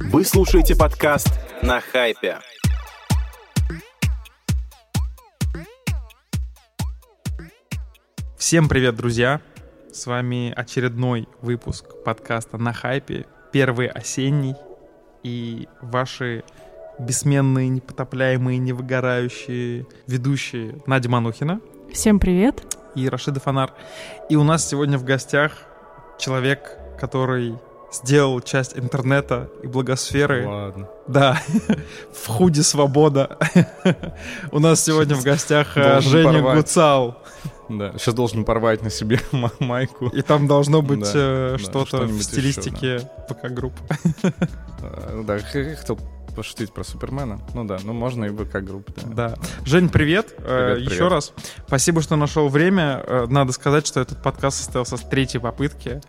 Вы слушаете подкаст на хайпе. Всем привет, друзья! С вами очередной выпуск подкаста на хайпе, первый осенний, и ваши бессменные, непотопляемые, невыгорающие ведущие Надя Манухина Всем привет. и Рашида Фонар. И у нас сегодня в гостях человек, который сделал часть интернета и блогосферы. Ладно. Да, в худи «Свобода». У нас сегодня в гостях э, Женя. Гуцал. Да, сейчас должен порвать на себе ма- майку. И там должно быть э, что-то в стилистике VK Group. А, Да, х- хотел пошутить про Супермена. Ну да, ну можно и ВК группы. Да. Да. Жень, привет. Э, Привет, Еще привет. раз. Спасибо, что нашел время. Надо сказать, что этот подкаст состоялся с третьей попытки.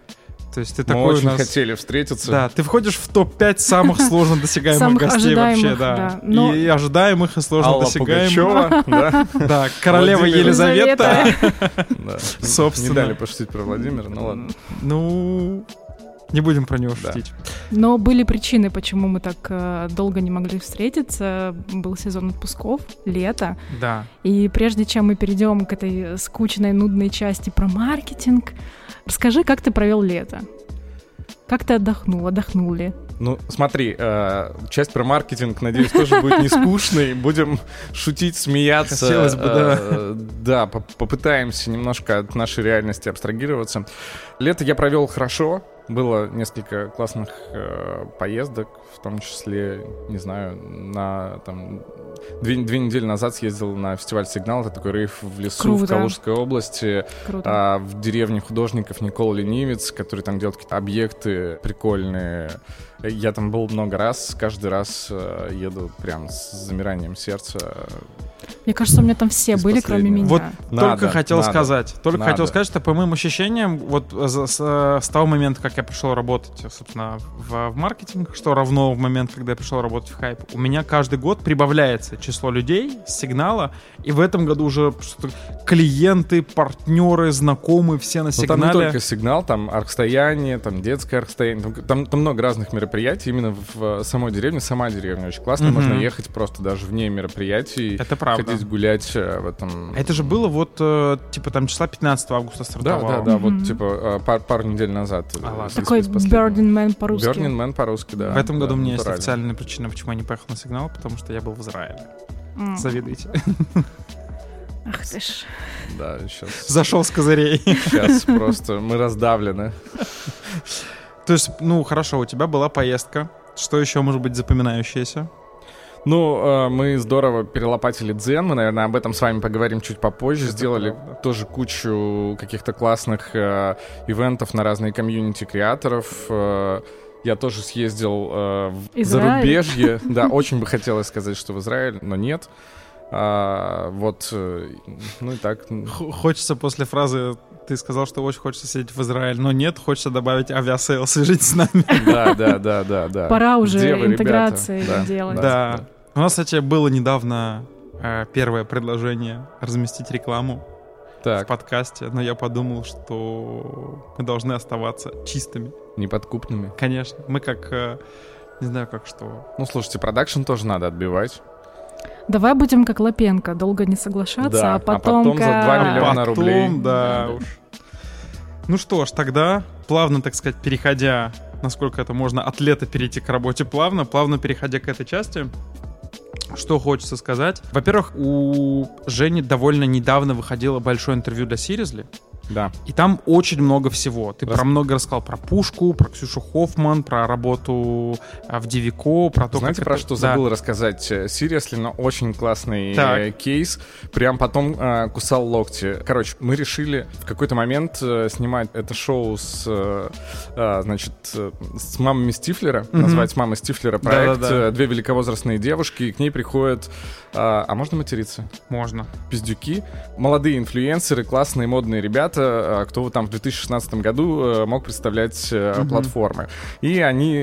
То есть ты Мы такой очень у нас... хотели встретиться. Да, ты входишь в топ-5 самых сложно досягаемых гостей вообще, да. И ожидаемых, и сложно Алла досягаемых. Пугачева, да, Да, королева Елизавета. Собственно. Не дали пошутить про Владимира, ну ладно. Ну, не будем про него Да. шутить. Но были причины, почему мы так э, долго не могли встретиться. Был сезон отпусков, лето. Да. И прежде чем мы перейдем к этой скучной, нудной части про маркетинг, расскажи, как ты провел лето? Как ты отдохнул? Отдохнул ли? Ну, смотри, э, часть про маркетинг, надеюсь, тоже будет не скучной. Будем шутить, смеяться. Хотелось бы, да. Э, Да, по- попытаемся немножко от нашей реальности абстрагироваться. Лето я провел хорошо. Было несколько классных э, поездок, в том числе, не знаю, на там две, две недели назад съездил на фестиваль Сигнал, это такой рейв в лесу в Круто. Калужской области. Круто. А, в деревне художников Никола Ленивец, который там делает какие-то объекты прикольные. Я там был много раз, каждый раз э, еду прям с замиранием сердца. Мне кажется, у меня там все из были, кроме меня. Вот Надо, только хотел надо, сказать. Только надо. хотел сказать, что по моим ощущениям, вот за- с, э, с того момента, как я пришел работать, собственно, в, в маркетинг, что равно в момент, когда я пришел работать в хайп, у меня каждый год прибавляется число людей с сигнала, и в этом году уже клиенты, партнеры, знакомые, все на Но Ну, там не сигнале. только сигнал, там архстояние, там детское архстояние, там, там- там много разных мероприятий именно в, самой деревне. Сама деревня очень классная, Мгм. можно ехать просто даже вне мероприятий, Это правда. Ходить гулять э, в этом. Это же было вот, э, типа, там числа 15 августа Да, стартовало. да, да, Мгм. вот типа э, пар- пару недель назад. А, Такой. Burning Man по-русски. Burning Man по-русски, да. В этом году да, у меня есть официальная причина, почему я не поехал на сигнал, потому что я был в Израиле. М. Завидуйте. Ах ты ж. Да, сейчас, Зашел с козырей. сейчас просто мы раздавлены. То есть, ну, хорошо, у тебя была поездка. Что еще может быть запоминающееся? Ну, э, мы здорово перелопатили дзен, мы, наверное, об этом с вами поговорим чуть попозже. Это Сделали правда. тоже кучу каких-то классных э, ивентов на разные комьюнити креаторов. Э, я тоже съездил э, в Израиль. зарубежье. Да, очень бы хотелось сказать, что в Израиль, но нет. А, вот, э, ну и так. Х- Хочется после фразы «ты сказал, что очень хочется слетать в Израиль», но нет, хочется добавить Aviasales, свяжитесь с нами. Да, да, да, да, да. Пора уже Где вы, интеграции Да, делать. да. Да. У нас, кстати, было недавно э, первое предложение разместить рекламу в подкасте, но я подумал, что мы должны оставаться чистыми. неподкупными. Конечно, мы как... э, Не знаю, как что. Ну, слушайте, продакшн тоже надо отбивать. Давай будем как Лапенко, долго не соглашаться, Да, а а потом... потом за ка- два миллиона Потом, рублей. да уж. Ну что ж, тогда, плавно, так сказать, переходя, насколько это можно, от лета перейти к работе плавно, плавно переходя к этой части, что хочется сказать. Во-первых, у Жени довольно недавно выходило большое интервью для Сиризли, Да. и там очень много всего. Ты Рас- про много рассказал про Пушку, про Ксюшу Хоффман, про работу а, в Девико, про то, Знаете, как про это- что Да. забыл рассказать? Серьезно, но очень классный Так. э, кейс. Прям потом э, кусал локти. Короче, мы решили в какой-то момент э, снимать это шоу с, э, э, значит, э, с мамами Стифлера. Мгм. Назвать «Мама Стифлера» проект. Да-да-да. Э, Две великовозрастные девушки, и к ней приходят... э, а можно материться? Можно. пиздюки, молодые инфлюенсеры, классные модные ребята, ребята, кто там в 2016 году мог представлять угу. платформы. И они...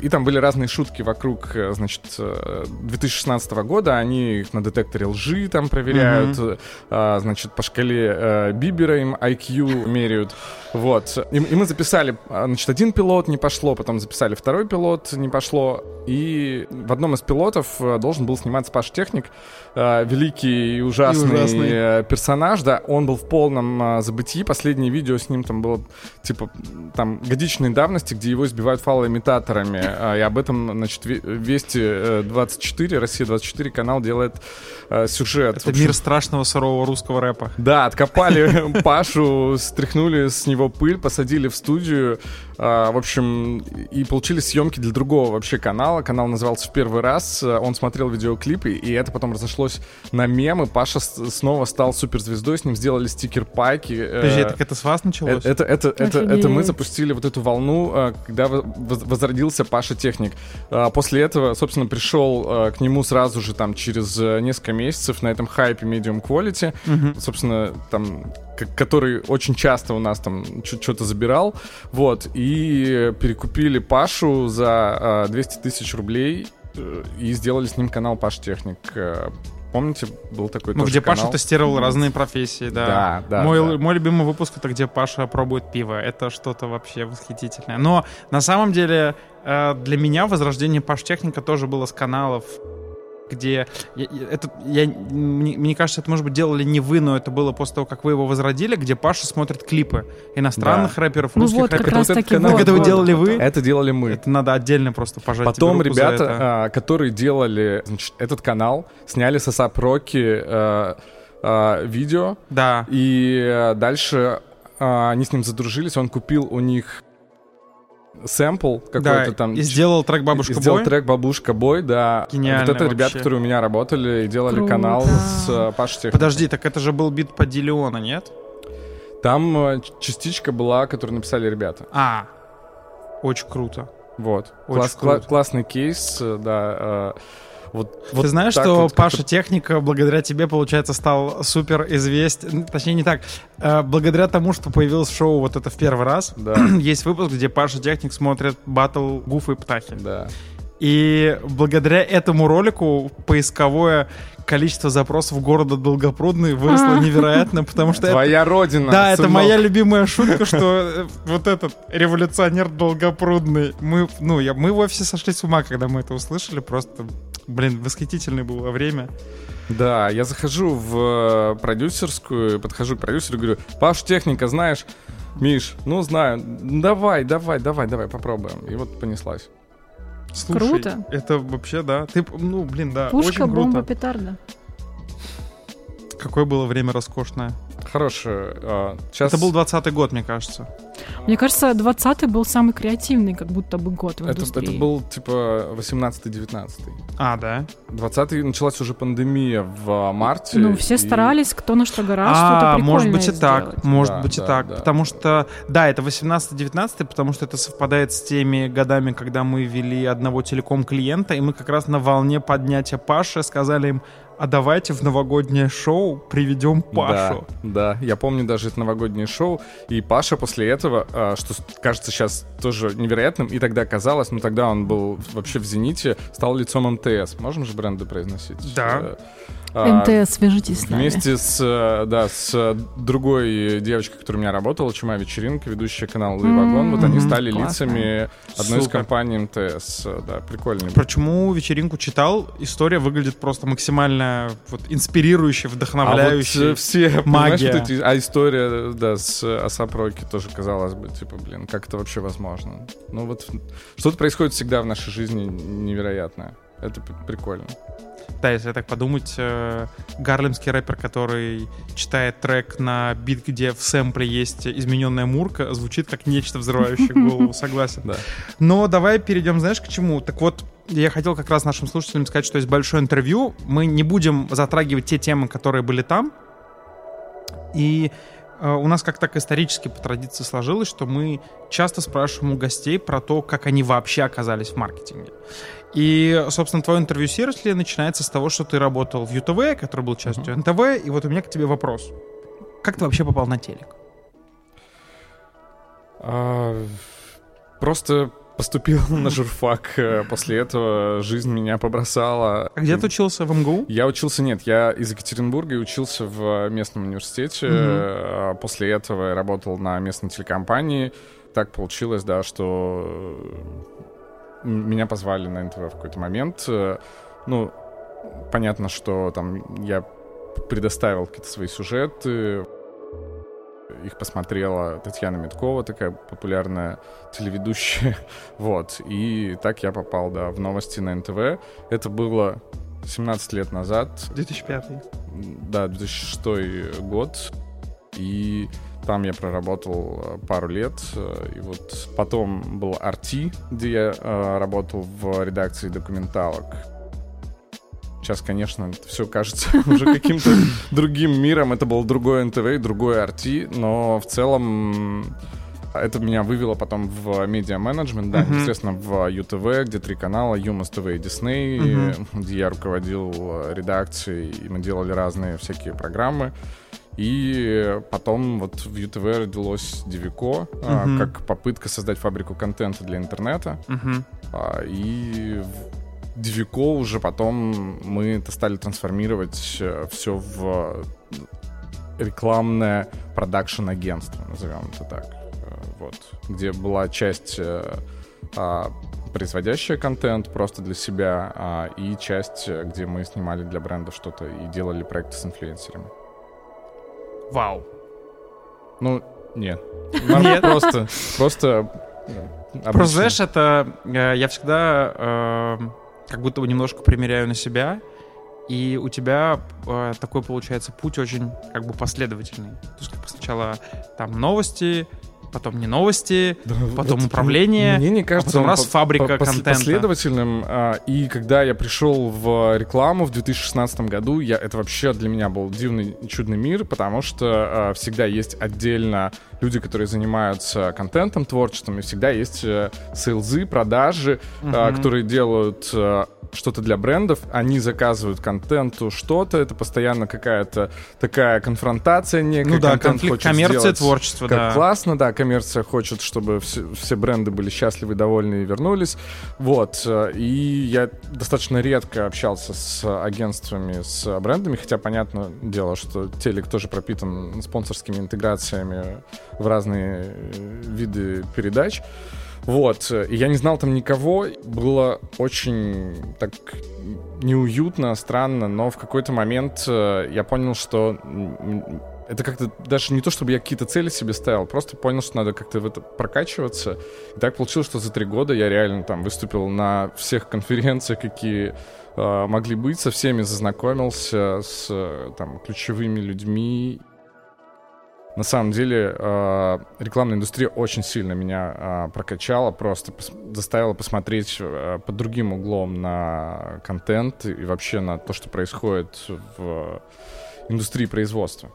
И там были разные шутки вокруг, значит, 2016 года. Они их на детекторе лжи там проверяют, угу. значит, по шкале Бибера им IQ меряют. Вот. И, и мы записали, значит, один пилот не пошло, потом записали второй пилот, не пошло. И в одном из пилотов должен был сниматься Паш Техник, великий и ужасный, и ужасный. персонаж, да. Он был в полном забытии. Последнее видео с ним там было, типа, там, годичной давности, где его избивают фалоимитаторами. И об этом, значит, Вести 24, Россия 24 канал делает сюжет. Это мир страшного сырого русского рэпа. Да, откопали Пашу, стряхнули с него пыль, посадили в студию, а, в общем, и получили съемки для другого вообще канала. Канал назывался «В первый раз». Он смотрел видеоклипы, и это потом разошлось на мемы. Паша снова стал суперзвездой, с ним сделали стикер-пайки. Э, Подожди, так это с вас началось? Это, это, это, это, это мы запустили вот эту волну, э, когда возродился Паша Техник. А, после этого, собственно, пришел э, к нему сразу же там через несколько месяцев на этом хайпе Medium Quality. Угу. Собственно, там который очень часто у нас там что-то забирал, вот, и перекупили Пашу за 200 а, тысяч рублей э, и сделали с ним канал Паш Техник. Э, помните, был такой Ну, где канал? Паша тестировал разные профессии, да. Да, да. Мой, да. мой любимый выпуск это где Паша пробует пиво. Это что-то вообще восхитительное. Но на самом деле э, для меня возрождение Паш Техника тоже было с каналов где я, это, я, мне, мне кажется, это, может быть, делали не вы, но это было после того, как вы его возродили, где Паша смотрит клипы иностранных да. рэперов, ну русских вот, рэперов. Как раз вот таки это, вот, это вот, делали вот, вы? Это делали мы. Это надо отдельно просто пожать Потом ребята, а, которые делали значит, этот канал, сняли с ASAP Rocky а, а, видео. Да. И а, дальше а, они с ним задружились, он купил у них сэмпл какой-то да, там. И сделал трек «Бабушка Бой». Сделал трек «Бабушка Бой», да. Гениально Вот это вообще. ребята, которые у меня работали и делали Круто. канал с uh, Пашей Техником. Подожди, так это же был бит по Дилеона, нет? Там uh, частичка была, которую написали ребята. А, очень круто. Вот. Очень Класс, круто. Кла- классный кейс, э, да. Uh, вот, Ты вот знаешь, так что вот Паша Техника благодаря тебе, получается, стал супер известен. Точнее, не так. Э, благодаря тому, что появилось шоу вот это в первый раз, Да. есть выпуск, где Паша Техник смотрит батл Гуфа и Птахи. Да. И благодаря этому ролику поисковое количество запросов города Долгопрудный выросло А. невероятно, потому что это... Твоя родина. Да, это сынок. моя любимая шутка, что э, вот этот революционер Долгопрудный, мы, ну, я, мы в офисе сошли с ума, когда мы это услышали, просто, блин, восхитительное было время. Да, я захожу в э, продюсерскую, подхожу к продюсеру и говорю, Паш, техника, знаешь? Миш, ну знаю, давай, давай, давай, давай, попробуем. И вот понеслась. Слушай, Круто. Это вообще, да. Ты, ну, блин, да, Пушка, очень бомба, круто. петарда. Какое было время роскошное. Хорошее. а, сейчас... Это был 20-й год, мне кажется. Мне кажется, 20-й был самый креативный, как будто бы год в это, индустрии. это был типа 18-19. А, да? 20-й началась уже пандемия в марте. Ну, все и- старались, кто на что гораздо, что-то А, прикольное может быть и так, сделать. может Да, быть и да, так, да. потому что, да, это 18-19, потому что это совпадает с теми годами, когда мы вели одного телеком-клиента, и мы как раз на волне поднятия Паши сказали им, а давайте в новогоднее шоу приведем Пашу. Да, да, я помню даже это новогоднее шоу, и Паша после этого, а, что кажется сейчас тоже невероятным, и тогда казалось, ну тогда он был вообще в «Зените», стал лицом МТС. Можем же бренды произносить? Да. А, МТС, свяжитесь с нами. Вместе с, э, да, с другой девочкой, которая у меня работала, Чума Вечеринка, ведущая канал Луи Вагон, вот они стали лицами одной из компаний МТС. Э, Да, прикольно. Почему вечеринку читал? История выглядит просто максимально вот, инспирирующей, вдохновляющей. А вот э, все, магия. вот эти- а история, да, с Асап Роки тоже казалось бы, типа, блин, как это вообще возможно? Ну вот что-то происходит всегда в нашей жизни невероятное. Это прикольно. Да, если так подумать, э, гарлемский рэпер, который читает трек на бит, где в сэмпле есть измененная мурка, звучит как нечто взрывающее голову, согласен. Да. Но давай перейдем, знаешь, к чему? Так вот, я хотел как раз нашим слушателям сказать, что есть большое интервью. Мы не будем затрагивать те темы, которые были там. И э, у нас как так исторически по традиции сложилось, что мы часто спрашиваем у гостей про то, как они вообще оказались в маркетинге. И, собственно, твое интервью с Серосли начинается с того, что ты работал в ЮТВ, который был частью НТВ, и вот у меня к тебе вопрос. Как ты вообще попал на телек? А, просто поступил на журфак. э, После этого жизнь меня побросала. А где ты учился в МГУ? Я учился, нет, я из Екатеринбурга и учился в местном университете. А После этого я работал на местной телекомпании. Так получилось, да, что меня позвали на НТВ в какой-то момент. Э, Ну, понятно, что там я предоставил какие-то свои сюжеты. Их посмотрела Татьяна Медкова, такая популярная телеведущая. Вот. И так я попал, да, в новости на НТВ. Это было 17 лет назад. 2005. Да, 2006 год. И там я проработал э, пару лет. э, И вот потом был RT, где я э, работал в редакции документалок. Сейчас, конечно, это все кажется уже каким-то другим миром. Это был другой НТВ и другой RT, но в целом это меня вывело потом в медиа-менеджмент, да, естественно, в ЮТВ, где три канала, Юмас ТВ и Дисней, где я руководил редакцией, и мы делали разные всякие программы. И потом вот в ЮТВ родилось Девико, а, Мгм. как попытка создать фабрику контента для интернета. Мгм. А, И в Девико уже потом мы это стали трансформировать все в рекламное продакшн-агентство, назовем это так. Э, Вот. Где была часть э, а, производящая контент просто для себя, а, и часть, э, где мы снимали для брендов что-то и делали проекты с инфлюенсерами. Вау. Ну, нет. Нам Просто, просто... э, Просто, знаешь, это э, я всегда э, как будто бы немножко примеряю на себя, и у тебя э, такой получается путь очень как бы последовательный. То есть как бы сначала там новости, потом не новости, Да, потом вот управление, Мне не кажется, потом он раз по- фабрика по- контента. последовательным. а, И когда я пришел в рекламу в 2016 году, я, это вообще для меня был дивный, чудный мир, потому что а, всегда есть отдельно люди, которые занимаются контентом, творчеством, и всегда есть э, сейлзы, продажи, Мгм. которые делают э, что-то для брендов, они заказывают контенту что-то, это постоянно какая-то такая конфронтация некая. Ну да, конфликт хочет коммерция, сделать творчество, как да. классно, да, коммерция хочет, чтобы все, все бренды были счастливы, довольны и вернулись. Вот. И я достаточно редко общался с агентствами, с брендами, хотя, понятное дело, что телек тоже пропитан спонсорскими интеграциями в разные э, виды передач. Вот, и я не знал там никого, было очень так неуютно, странно, но в какой-то момент э, я понял, что это как-то даже не то, чтобы я какие-то цели себе ставил, просто понял, что надо как-то в это прокачиваться. И так получилось, что за три года я реально там выступил на всех конференциях, какие э, могли быть, со всеми зазнакомился, с э, там ключевыми людьми. На самом деле э, рекламная индустрия очень сильно меня э, прокачала, просто заставила посмотреть э, под другим углом на контент и вообще на то, что происходит в индустрии производства.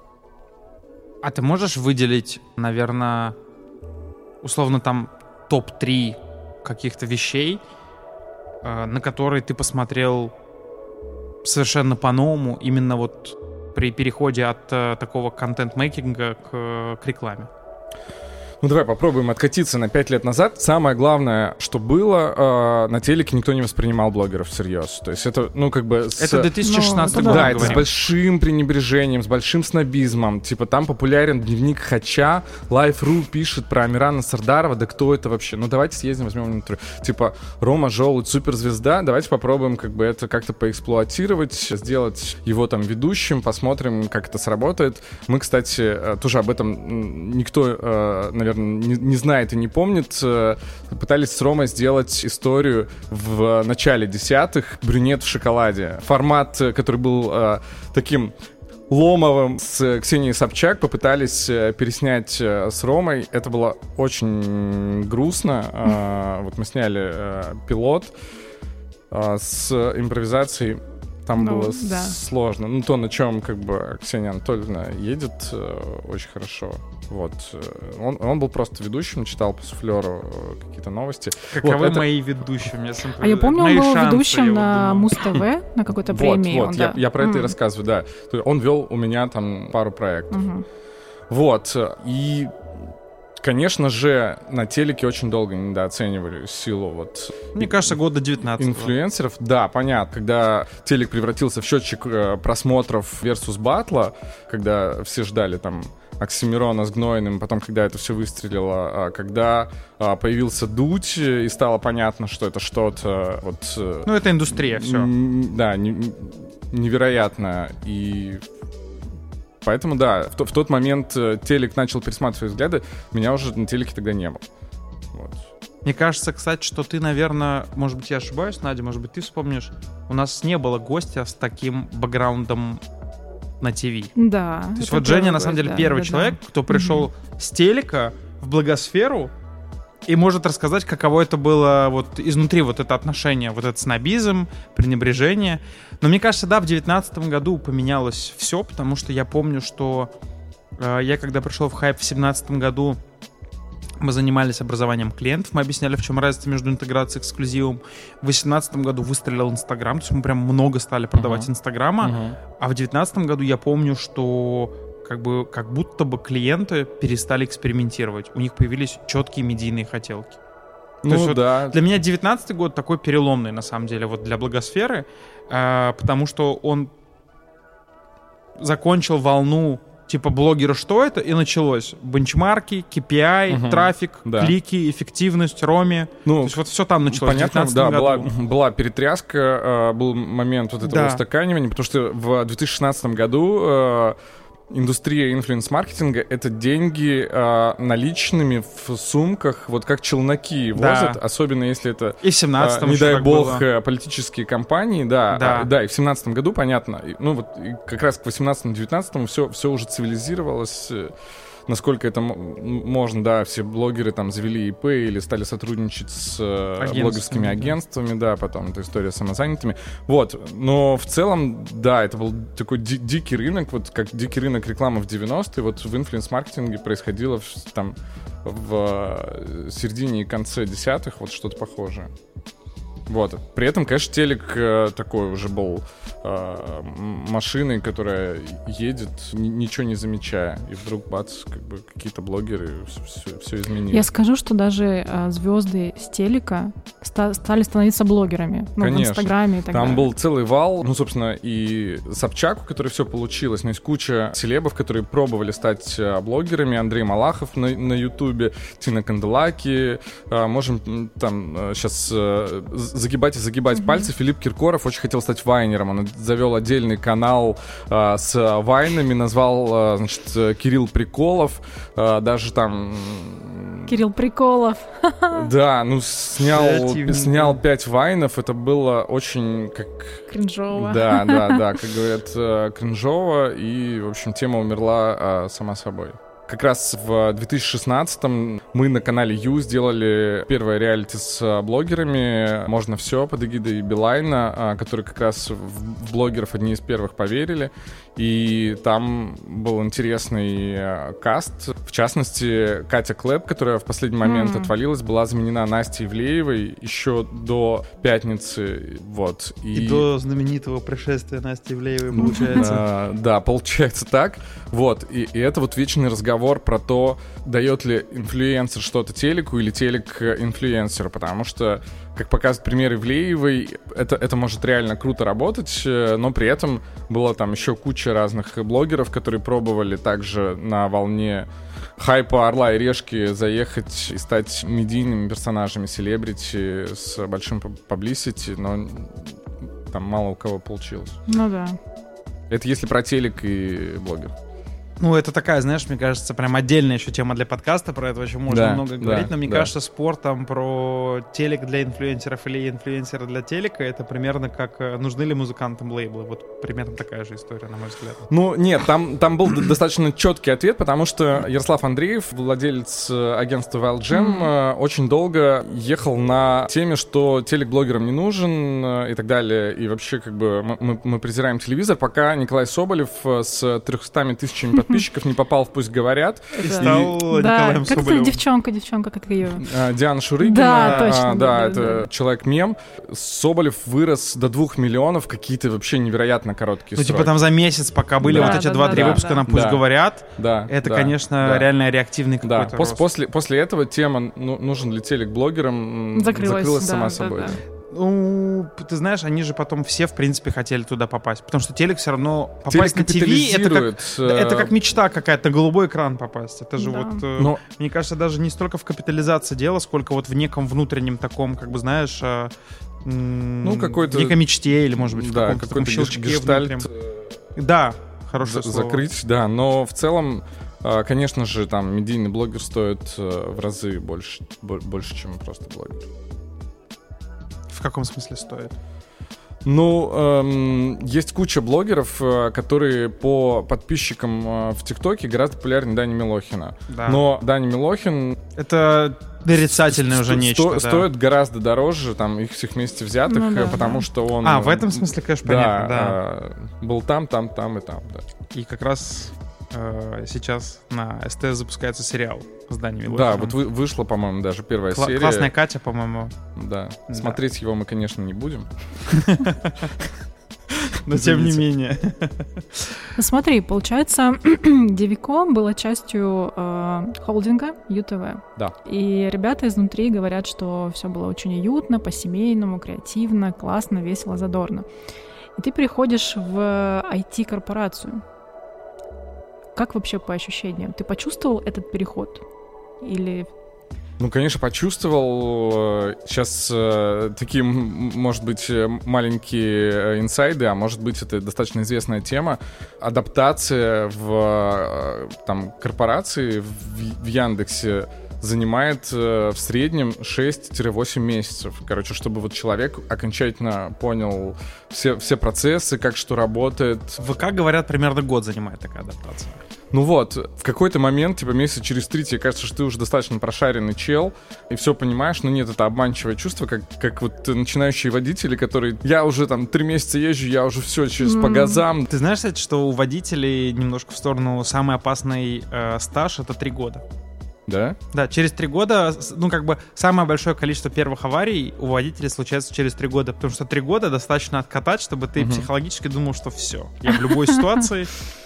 А ты можешь выделить, наверное, условно там топ-3 каких-то вещей, на которые ты посмотрел совершенно по-новому, именно вот при переходе от э, такого контент-мейкинга к, к рекламе? Ну давай попробуем откатиться на 5 лет назад. Самое главное, что было, э, на телеке никто не воспринимал блогеров всерьез. То есть это, ну как бы... с- Это 2016 Ну, год, да, это с говорим. большим пренебрежением, с большим снобизмом. Типа там популярен дневник Хача, Life.ru пишет про Амирана Сардарова. Да кто это вообще? Ну давайте съездим, возьмем интервью. Типа Рома Желудь, суперзвезда. Давайте попробуем как бы это как-то поэксплуатировать, сделать его там ведущим, посмотрим, как это сработает. Мы, кстати, э, тоже об этом никто, э, наверное, не, не знает и не помнит. Э, Пытались с Ромой сделать историю в начале десятых «Брюнет в шоколаде». Формат, э, который был э, таким Ломовым с Ксенией Собчак попытались э, переснять э, с Ромой. Это было очень грустно. Э, Вот мы сняли э, пилот э, с импровизацией. Там Ну, было да. сложно. Ну, то, на чем как бы Ксения Анатольевна едет, э, очень хорошо. Вот. э, Он, он был просто ведущим, читал по суфлеру э, какие-то новости. Каковы это- мои ведущие? Мне сам А я помню, он мои был шансы, я ведущим вот на думаю. Муз-ТВ, на какой-то Вот, премии. вот, он, я, да. я про это и рассказываю, да. То есть Он вел у меня там пару проектов. мгм. Вот. И Конечно же, на телеке очень долго недооценивали силу вот Мне кажется, года 19 инфлюенсеров. Да, понятно. Когда телек превратился в счетчик э, просмотров versus батла, когда все ждали там Оксимирона с Гнойным, потом, когда это все выстрелило, а когда а, появился Дудь, и стало понятно, что это что-то вот... э, Ну, это индустрия, все. Да, не- невероятно. И поэтому, да, в, то- в тот момент э, телек начал пересматривать свои взгляды, меня уже на телеке тогда не было. Вот. Мне кажется, кстати, что ты, наверное, может быть, я ошибаюсь, Надя, может быть, ты вспомнишь, у нас не было гостя с таким бэкграундом на ТВ. Да. То есть вот Женя, на самом гость, деле, да, первый да, человек, кто пришел с телека в благосферу и может рассказать, каково это было вот изнутри, вот это отношение, вот этот снобизм, пренебрежение. Но мне кажется, да, в девятнадцатом году поменялось все, потому что я помню, что э, я когда пришел в хайп в семнадцатом году, мы занимались образованием клиентов, мы объясняли, в чем разница между интеграцией и эксклюзивом. В 2018 году выстрелил Инстаграм, то есть мы прям много стали продавать. Инстаграма. Мгм. А в 2019 году я помню, что как бы как будто бы клиенты перестали экспериментировать. У них появились четкие медийные хотелки. Ну есть вот да. Для меня 19 год такой переломный, на самом деле, вот для благосферы, а, потому что он закончил волну типа блогера что это, и началось бенчмарки, KPI, Мгм. трафик, Да. клики, эффективность, роми. То Ну, есть вот все там началось Понятно, в 19 да, году. была, была перетряска, э, был момент вот этого Да. устаканивания, потому что в 2016 году э, индустрия инфлюенс-маркетинга — это деньги э, наличными в сумках, вот как челноки Да. возят, особенно если это И в 17 А, не дай бог, было. э, политические кампании, да, Да. а, да, и в семнадцатом году, понятно, и, ну вот и как раз к 18-19 все, все уже цивилизировалось, э, насколько это можно, да, все блогеры там завели ИП или стали сотрудничать с э, Агентствами, блогерскими агентствами, да, потом эта история с самозанятыми, вот, но в целом, да, это был такой ди- дикий рынок, вот как дикий рынок рекламы в 90-е, вот в инфлюенс-маркетинге происходило там в э, середине и конце десятых вот что-то похожее. Вот. При этом, конечно, телек э, такой уже был э, машиной, которая едет, ни- ничего не замечая. И вдруг, бац, как бы какие-то блогеры все, изменили. Я скажу, что даже а, звезды с телека ста- стали становиться блогерами. Ну, в Конечно. Инстаграме и так Там далее. был целый вал, ну, собственно, и Собчак, у которой все получилось, но есть куча селебов, которые пробовали стать э, блогерами. Андрей Малахов на, на Ютубе, Тина Канделаки. Э, можем там сейчас загибать и загибать пальцы. Филипп Киркоров очень хотел стать вайнером. Он завел отдельный канал э, с вайнами, назвал, э, значит, э, Кирилл Приколов. Э, даже там... Кирилл Приколов. Да, ну, снял, снял пять вайнов. Это было очень как Кринжово. да, да, да, как говорят, э, кринжово, и, в общем, тема умерла а, сама собой. Как раз в 2016-м мы на канале Ю сделали первое реалити с а, блогерами «Можно все» под эгидой Билайна, а, которые как раз в блогеров одни из первых поверили. И там был интересный а, каст. В частности, Катя Клэп, которая в последний момент М. отвалилась, была заменена Настей Ивлеевой еще до пятницы. Вот. И до знаменитого пришествия Насти Ивлеевой, получается. да, получается так. Вот, и, и это вот вечный разговор про то, дает ли инфлюенсер что-то телеку или телек инфлюенсеру, потому что, как показывает пример Ивлеевой, это, это может реально круто работать, э, но при этом было там еще куча разных блогеров, которые пробовали также на волне хайпа Орла и Решки заехать и стать медийными персонажами, селебрити с большим паблисити, но там мало у кого получилось. Ну да. Это если про телек и блогер. Ну, это такая, знаешь, мне кажется, прям отдельная еще тема для подкаста, про это очень можно Да, много да, говорить, но мне да. кажется, спор там про телек для инфлюенсеров или инфлюенсеры для телека, это примерно как э, нужны ли музыкантам лейблы. Вот примерно такая же история, на мой взгляд. Ну, нет, там, там был достаточно четкий ответ, потому что Ярослав Андреев, владелец э, агентства Wild Jam, э, очень долго ехал на теме, что телек блогерам не нужен и так далее. И вообще, как бы, мы- мы, презираем телевизор, пока Николай Соболев с 300 тысячами подписчиков, не попал в «Пусть говорят». И стал Да, как эта девчонка, девчонка, как ее? А, Диана Шурыгина. Да, точно, а, да, это человек-мем. Соболев вырос до двух миллионов, какие-то вообще невероятно короткие Ну, типа там за месяц, пока были вот эти два-три выпуска на «Пусть говорят», Да, это, конечно, реально реактивный Да, какой-то после, после этого тема ну, «Нужен ли телек блогерам» Закрылась, сама собой. Ну, ты знаешь, они же потом все, в принципе, хотели туда попасть. Потому что телек все равно Телек попасть на ТВ, это как, капитализирует, э, это как мечта какая-то, на голубой экран попасть. Это же Да. вот, э, Но мне кажется, даже не столько в капитализации дела, сколько вот в неком внутреннем таком, как бы, знаешь, м, Ну, какой-то- в некой мечте или, может быть, в да, каком-то таком какой-то щелчке гештальт внутреннем. э, Да, хорошее за- слово. закрыть, да. Но в целом, конечно же, там медийный блогер стоит в разы больше, бо- больше, чем просто блогер. В каком смысле стоит? Ну, эм, есть куча блогеров, э, которые по подписчикам э, в ТикТоке гораздо популярнее Дани Милохина. Да. Но Дани Милохин Это нарицательное уже нечто. сто- да. стоит гораздо дороже там их всех вместе взятых, Ну да, э, потому да. что он... А, э, в этом смысле, конечно, да, понятно, да. э, был там, там, там и там, да. И как раз э, сейчас на СТС запускается сериал с Даней Да, Милохиным. вот вы- вышла, по-моему, даже первая Кла- серия. Классная Катя, по-моему. Да. Да. Смотреть его мы, конечно, не будем. Но тем не менее. Ну, смотри, получается, Девико было частью э, холдинга ЮТВ. Да. И ребята изнутри говорят, что все было очень уютно, по-семейному, креативно, классно, весело, задорно. И ты переходишь в IT-корпорацию. Как вообще по ощущениям? Ты почувствовал этот переход? Или Ну, конечно, почувствовал. Сейчас э, такие, м, может быть, э, маленькие э, инсайды, а может быть, это достаточно известная тема. Адаптация в э, там, корпорации в, в Яндексе занимает э, в среднем 6-8 месяцев. Короче, чтобы вот человек окончательно понял все, все процессы, как что работает, В ВК, говорят, примерно год занимает такая адаптация. Ну вот, в какой-то момент, типа месяца через три, тебе кажется, что ты уже достаточно прошаренный чел, и все понимаешь, но нет, это обманчивое чувство, как, как вот начинающие водители, которые, я уже там три месяца езжу, я уже все сейчас по М. газам. Ты знаешь, кстати, что у водителей немножко в сторону самый опасный э, стаж — это три года. Да? Да, через три года, ну, как бы, самое большое количество первых аварий у водителей случается через три года, потому что три года достаточно откатать, чтобы ты Мгм. психологически думал, что все. Я в любой ситуации,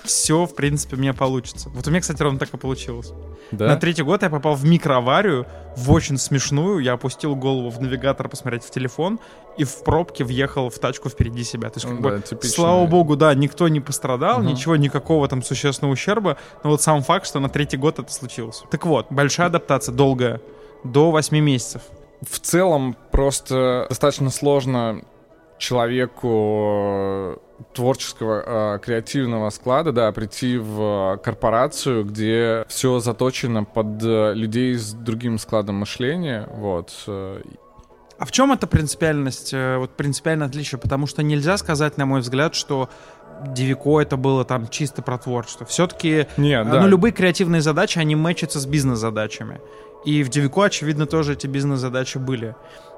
все, в принципе, у меня получится. Вот у меня, кстати, ровно так и получилось. Да? На третий год я попал в микроаварию, в очень смешную. Я опустил голову в навигатор посмотреть в телефон и в пробке въехал в тачку впереди себя. То есть, как Ну бы, да, слава богу, да, никто не пострадал, Мгм. ничего, никакого там существенного ущерба. Но вот сам факт, что на третий год это случилось. Так вот, большая адаптация, долгая, до 8 месяцев. В целом просто достаточно сложно человеку э, творческого, э, креативного склада, да, прийти в э, корпорацию, где все заточено под людей с другим складом мышления, вот. А в чем эта принципиальность, вот принципиальное отличие? Потому что нельзя сказать, на мой взгляд, что Девико это было там чисто про творчество. Все-таки Нет, да. Ну, любые креативные задачи, они мэчатся с бизнес-задачами. И в Девико, очевидно, тоже эти бизнес-задачи были.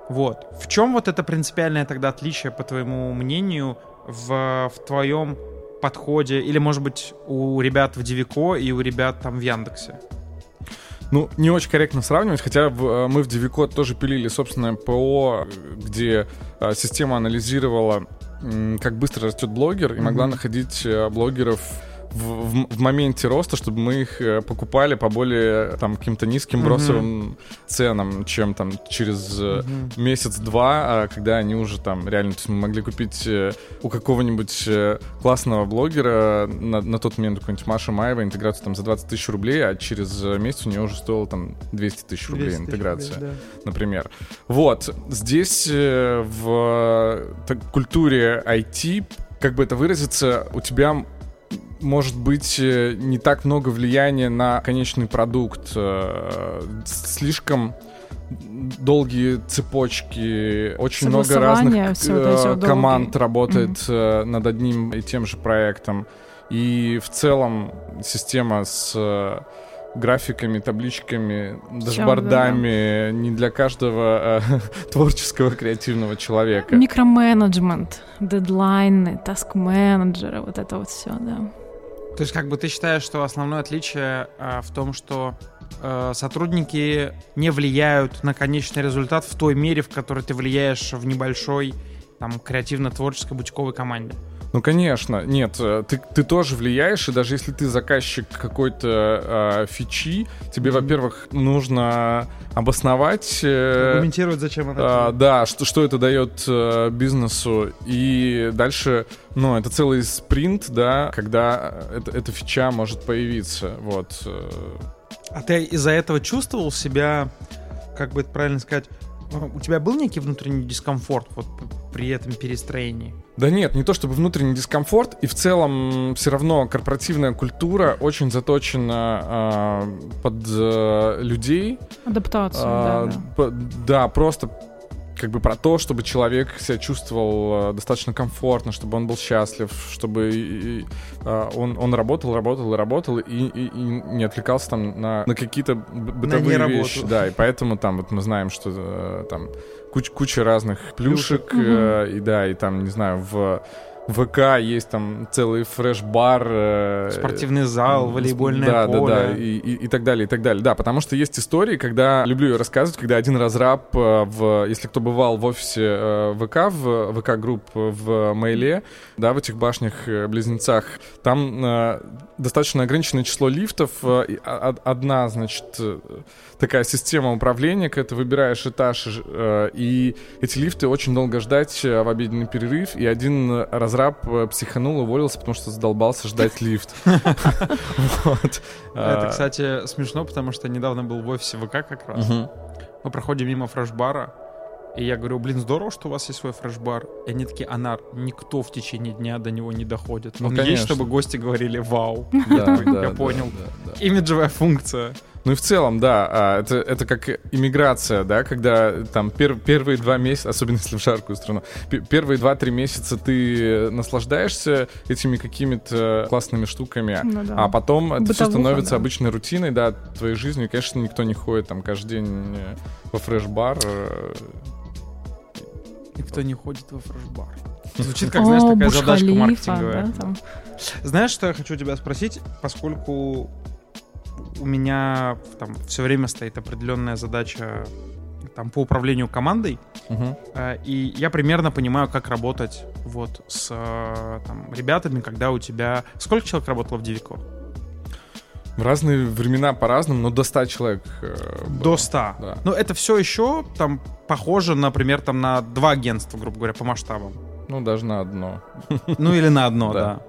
Вот. В чем вот это принципиальное тогда отличие, по твоему мнению, в, в твоем подходе? Или, может быть, у ребят в Девико и у ребят там в Яндексе? Ну, не очень корректно сравнивать, хотя в- э, мы в Девикод тоже пилили собственное ПО, где э, система анализировала, м, как быстро растет блогер, и могла Мгм. находить э, блогеров в, в- моменте роста, чтобы мы их э, покупали по более там каким-то низким бросовым ценам, чем там через Мгм. месяц-два, а когда они уже там реально, то есть мы могли купить э, у какого-нибудь классного блогера на, на тот момент какой-нибудь Маша Маева интеграцию там за 20 тысяч рублей, а через месяц у нее уже стоило там 200 тысяч рублей 200 тысяч интеграция, рублей, например. Вот, здесь в так, культуре IT, как бы это выразиться, у тебя может быть э, не так много влияния на конечный продукт, э, слишком долгие цепочки, очень много разных вот э, вот долгие. команд работает э, над одним и тем же проектом. И в целом система с графиками, табличками, дашбордами не для каждого э, творческого креативного человека. Микроменеджмент, дедлайны, таск-менеджеры, вот это вот все, да. То есть как бы ты считаешь, что основное отличие э, в том, что э, сотрудники не влияют на конечный результат в той мере, в которой ты влияешь в небольшой там креативно-творческой бутиковой команде. Ну, конечно, нет, э, ты, ты тоже влияешь, и даже если ты заказчик какой-то э, фичи, тебе, во-первых, нужно обосновать... Э, Аргументировать, зачем она. Э, да, что, что это дает э, бизнесу. И дальше, ну, это целый спринт, да, когда это, эта фича может появиться, вот. Э. А ты из-за этого чувствовал себя, как бы это правильно сказать, у тебя был некий внутренний дискомфорт вот при этом перестроении? Да нет, не то чтобы внутренний дискомфорт, и в целом все равно корпоративная культура очень заточена э, под э, людей. Адаптацию, э, да, да. Да, просто как бы про то, чтобы человек себя чувствовал э, достаточно комфортно, чтобы он был счастлив, чтобы и, и, э, он, он работал, работал и работал, и, и, и не отвлекался там на, на какие-то бытовые на вещи. Да, и поэтому там вот мы знаем, что э, там куча, куча разных плюшек, плюшек. Э, и да, и там, не знаю, в ВК есть там целый фреш-бар. Э, Спортивный зал, волейбольное да, поле. Да, да, и, и, и так далее, и так далее. Да, потому что есть истории, когда, люблю ее рассказывать, когда один разраб, э, в, если кто бывал в офисе э, ВК, в ВК-групп в Мейле, да, в этих башнях-близнецах, там э, достаточно ограниченное число лифтов. Э, одна, значит, такая система управления, когда ты выбираешь этаж, э, и эти лифты очень долго ждать в обеденный перерыв, и один разраб разраб э, психанул, уволился, потому что задолбался ждать лифт. Это, кстати, смешно, потому что недавно был в офисе ВК как раз. Мы проходим мимо фреш-бара, и я говорю, блин, здорово, что у вас есть свой фреш-бар. И они такие, Анар, никто в течение дня до него не доходит. Ну, Он есть, чтобы гости говорили «Вау». Я понял. Имиджевая функция. Ну и в целом, да, а, это, это как иммиграция, да, когда там пер, первые два месяца, особенно если в жаркую страну, первые два-три месяца ты наслаждаешься этими какими-то классными штуками, ну, да. а потом Бытовуха, это все становится да. обычной рутиной, да, твоей жизнью. И, конечно, никто не ходит там каждый день э, во фреш-бар. Э. Никто не ходит во фреш-бар. Звучит как, знаешь, такая задачка маркетинговая. Знаешь, что я хочу тебя спросить, поскольку у меня там все время стоит определенная задача там по управлению командой, угу. и я примерно понимаю, как работать вот с там, ребятами, когда у тебя... Сколько человек работало в Дивико? В разные времена по-разному, но до 100 человек. Э, было. До 100. Да. Ну, это все еще там похоже, например, там на два агентства, грубо говоря, по масштабам. Ну, даже на одно. Ну, или на одно, да.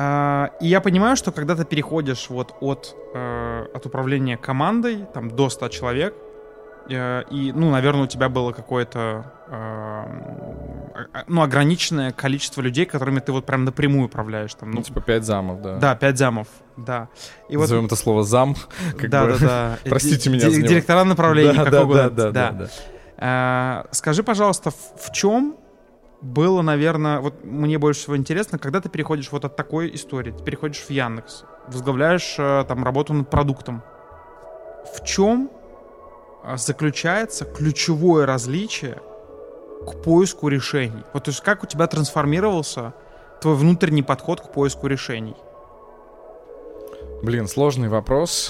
А, и я понимаю, что когда ты переходишь вот от, э, от управления командой там, до 100 человек, э, и, ну, наверное, у тебя было какое-то э, ну, ограниченное количество людей, которыми ты вот прям напрямую управляешь. Там, ну, ну типа 5 замов, да. Да, 5 замов, да. И Назовем вот... это слово зам. Как да, бы... да, да. Простите меня Директора направления, да, как да. Да, да, да. да. Скажи, пожалуйста, в чем было, наверное, вот мне больше всего интересно, когда ты переходишь вот от такой истории, ты переходишь в Яндекс, возглавляешь э, там работу над продуктом. В чем э, заключается ключевое различие к поиску решений? Вот то есть как у тебя трансформировался твой внутренний подход к поиску решений? Блин, сложный вопрос.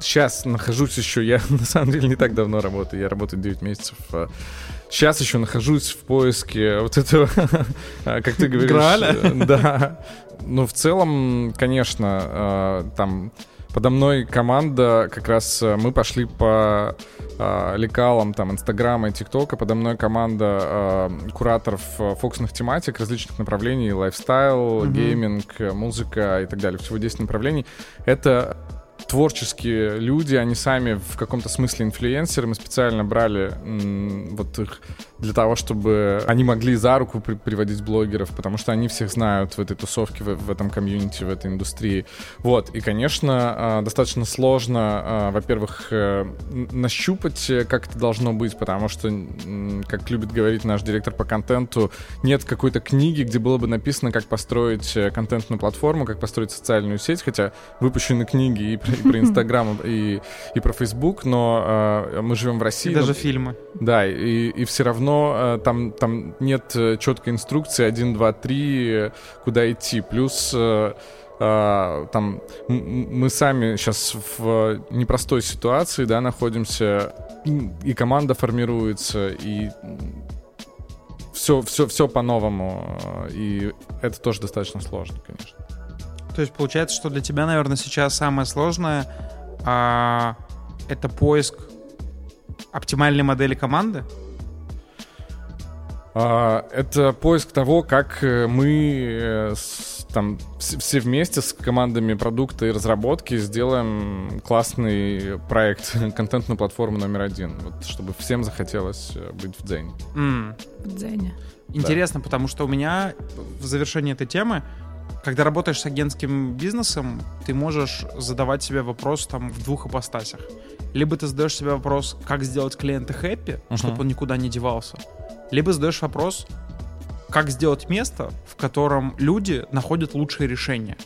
Сейчас э, нахожусь еще, я на самом деле не так давно работаю, я работаю 9 месяцев Сейчас еще нахожусь в поиске вот этого, как ты говоришь. Граля? Э, да. Ну, в целом, конечно, э, там подо мной команда, как раз э, мы пошли по лекалам там Инстаграма и ТикТока, подо мной команда кураторов фокусных тематик, различных направлений, лайфстайл, mm-hmm. гейминг, музыка и так далее. Всего 10 направлений. Это творческие люди, они сами в каком-то смысле инфлюенсеры. Мы специально брали вот их для того, чтобы они могли за руку при приводить блогеров, потому что они всех знают в этой тусовке, в, в этом комьюнити, в этой индустрии. Вот, и, конечно, а, достаточно сложно, а, во-первых, э, нащупать, э, как это должно быть, потому что, как любит говорить наш директор по контенту, нет какой-то книги, где было бы написано, как построить э, контентную платформу, как построить социальную сеть, хотя выпущены книги и про, и про Инстаграм, и, и про Фейсбук, но э, мы живем в России. И даже но- фильмы. Да, и, и все равно э, там, там нет э, четкой инструкции 1, 2, 3, э, куда идти. Плюс э, там мы сами сейчас в непростой ситуации, да, находимся, и команда формируется, и все, все, все по-новому, и это тоже достаточно сложно, конечно. То есть получается, что для тебя, наверное, сейчас самое сложное а, это поиск оптимальной модели команды. А, Это поиск того, как э, мы э, с- там вс- все вместе с командами продукта и разработки сделаем классный проект, контентную платформу номер один, вот, чтобы всем захотелось э, быть в Дзене. М. В Дзене. Интересно, потому что у меня в завершении этой темы, когда работаешь с агентским бизнесом, ты можешь задавать себе вопрос там в двух ипостасях. Либо ты задаешь себе вопрос, как сделать клиента хэппи, Мгм. чтобы он никуда не девался. Либо задаешь вопрос, как сделать место, в котором люди находят лучшие решения.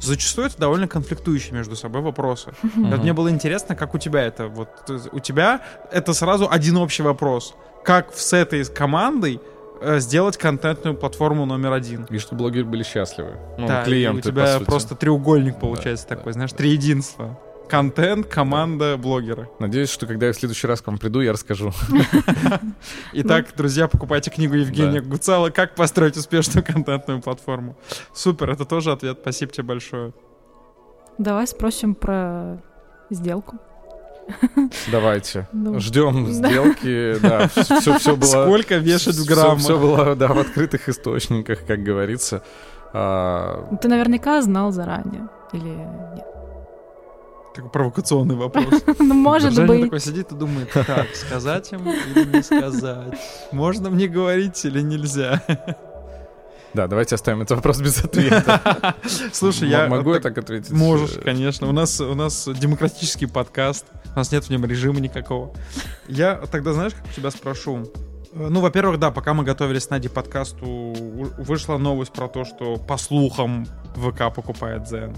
Зачастую это довольно конфликтующие между собой вопросы. И Вот мне было интересно, как у тебя это. Вот у тебя это сразу один общий вопрос. Как с этой командой э, сделать контентную платформу номер один? И чтобы блогеры были счастливы. Ну, Да, и клиенты, у тебя просто треугольник получается Да, такой, да, знаешь, да. три единства. Контент, команда, блогеры. Надеюсь, что когда я в следующий раз к вам приду, я расскажу. Итак, друзья, покупайте книгу Евгения. Гуцала «Как построить успешную контентную платформу». Супер, это тоже ответ. Спасибо тебе большое. Давай спросим про сделку. Давайте. Ну, Ждем Да. сделки. Да, все, все было... Сколько вешать в граммах? Все было, да, в открытых источниках, как говорится. А, Ты наверняка знал заранее. Или нет? Такой провокационный вопрос. Ну, может Женя быть. такой сидит и думает, так, сказать ему или не сказать? Можно мне говорить или нельзя? Да, давайте оставим этот вопрос без ответа. Слушай, я... Могу я так- ответить? Можешь, конечно. У нас, у нас демократический подкаст. У нас нет в нем режима никакого. Я тогда, знаешь, как у тебя спрошу? Э, Ну, во-первых, да, пока мы готовились к подкасту, у- вышла новость про то, что по слухам ВК покупает Zen.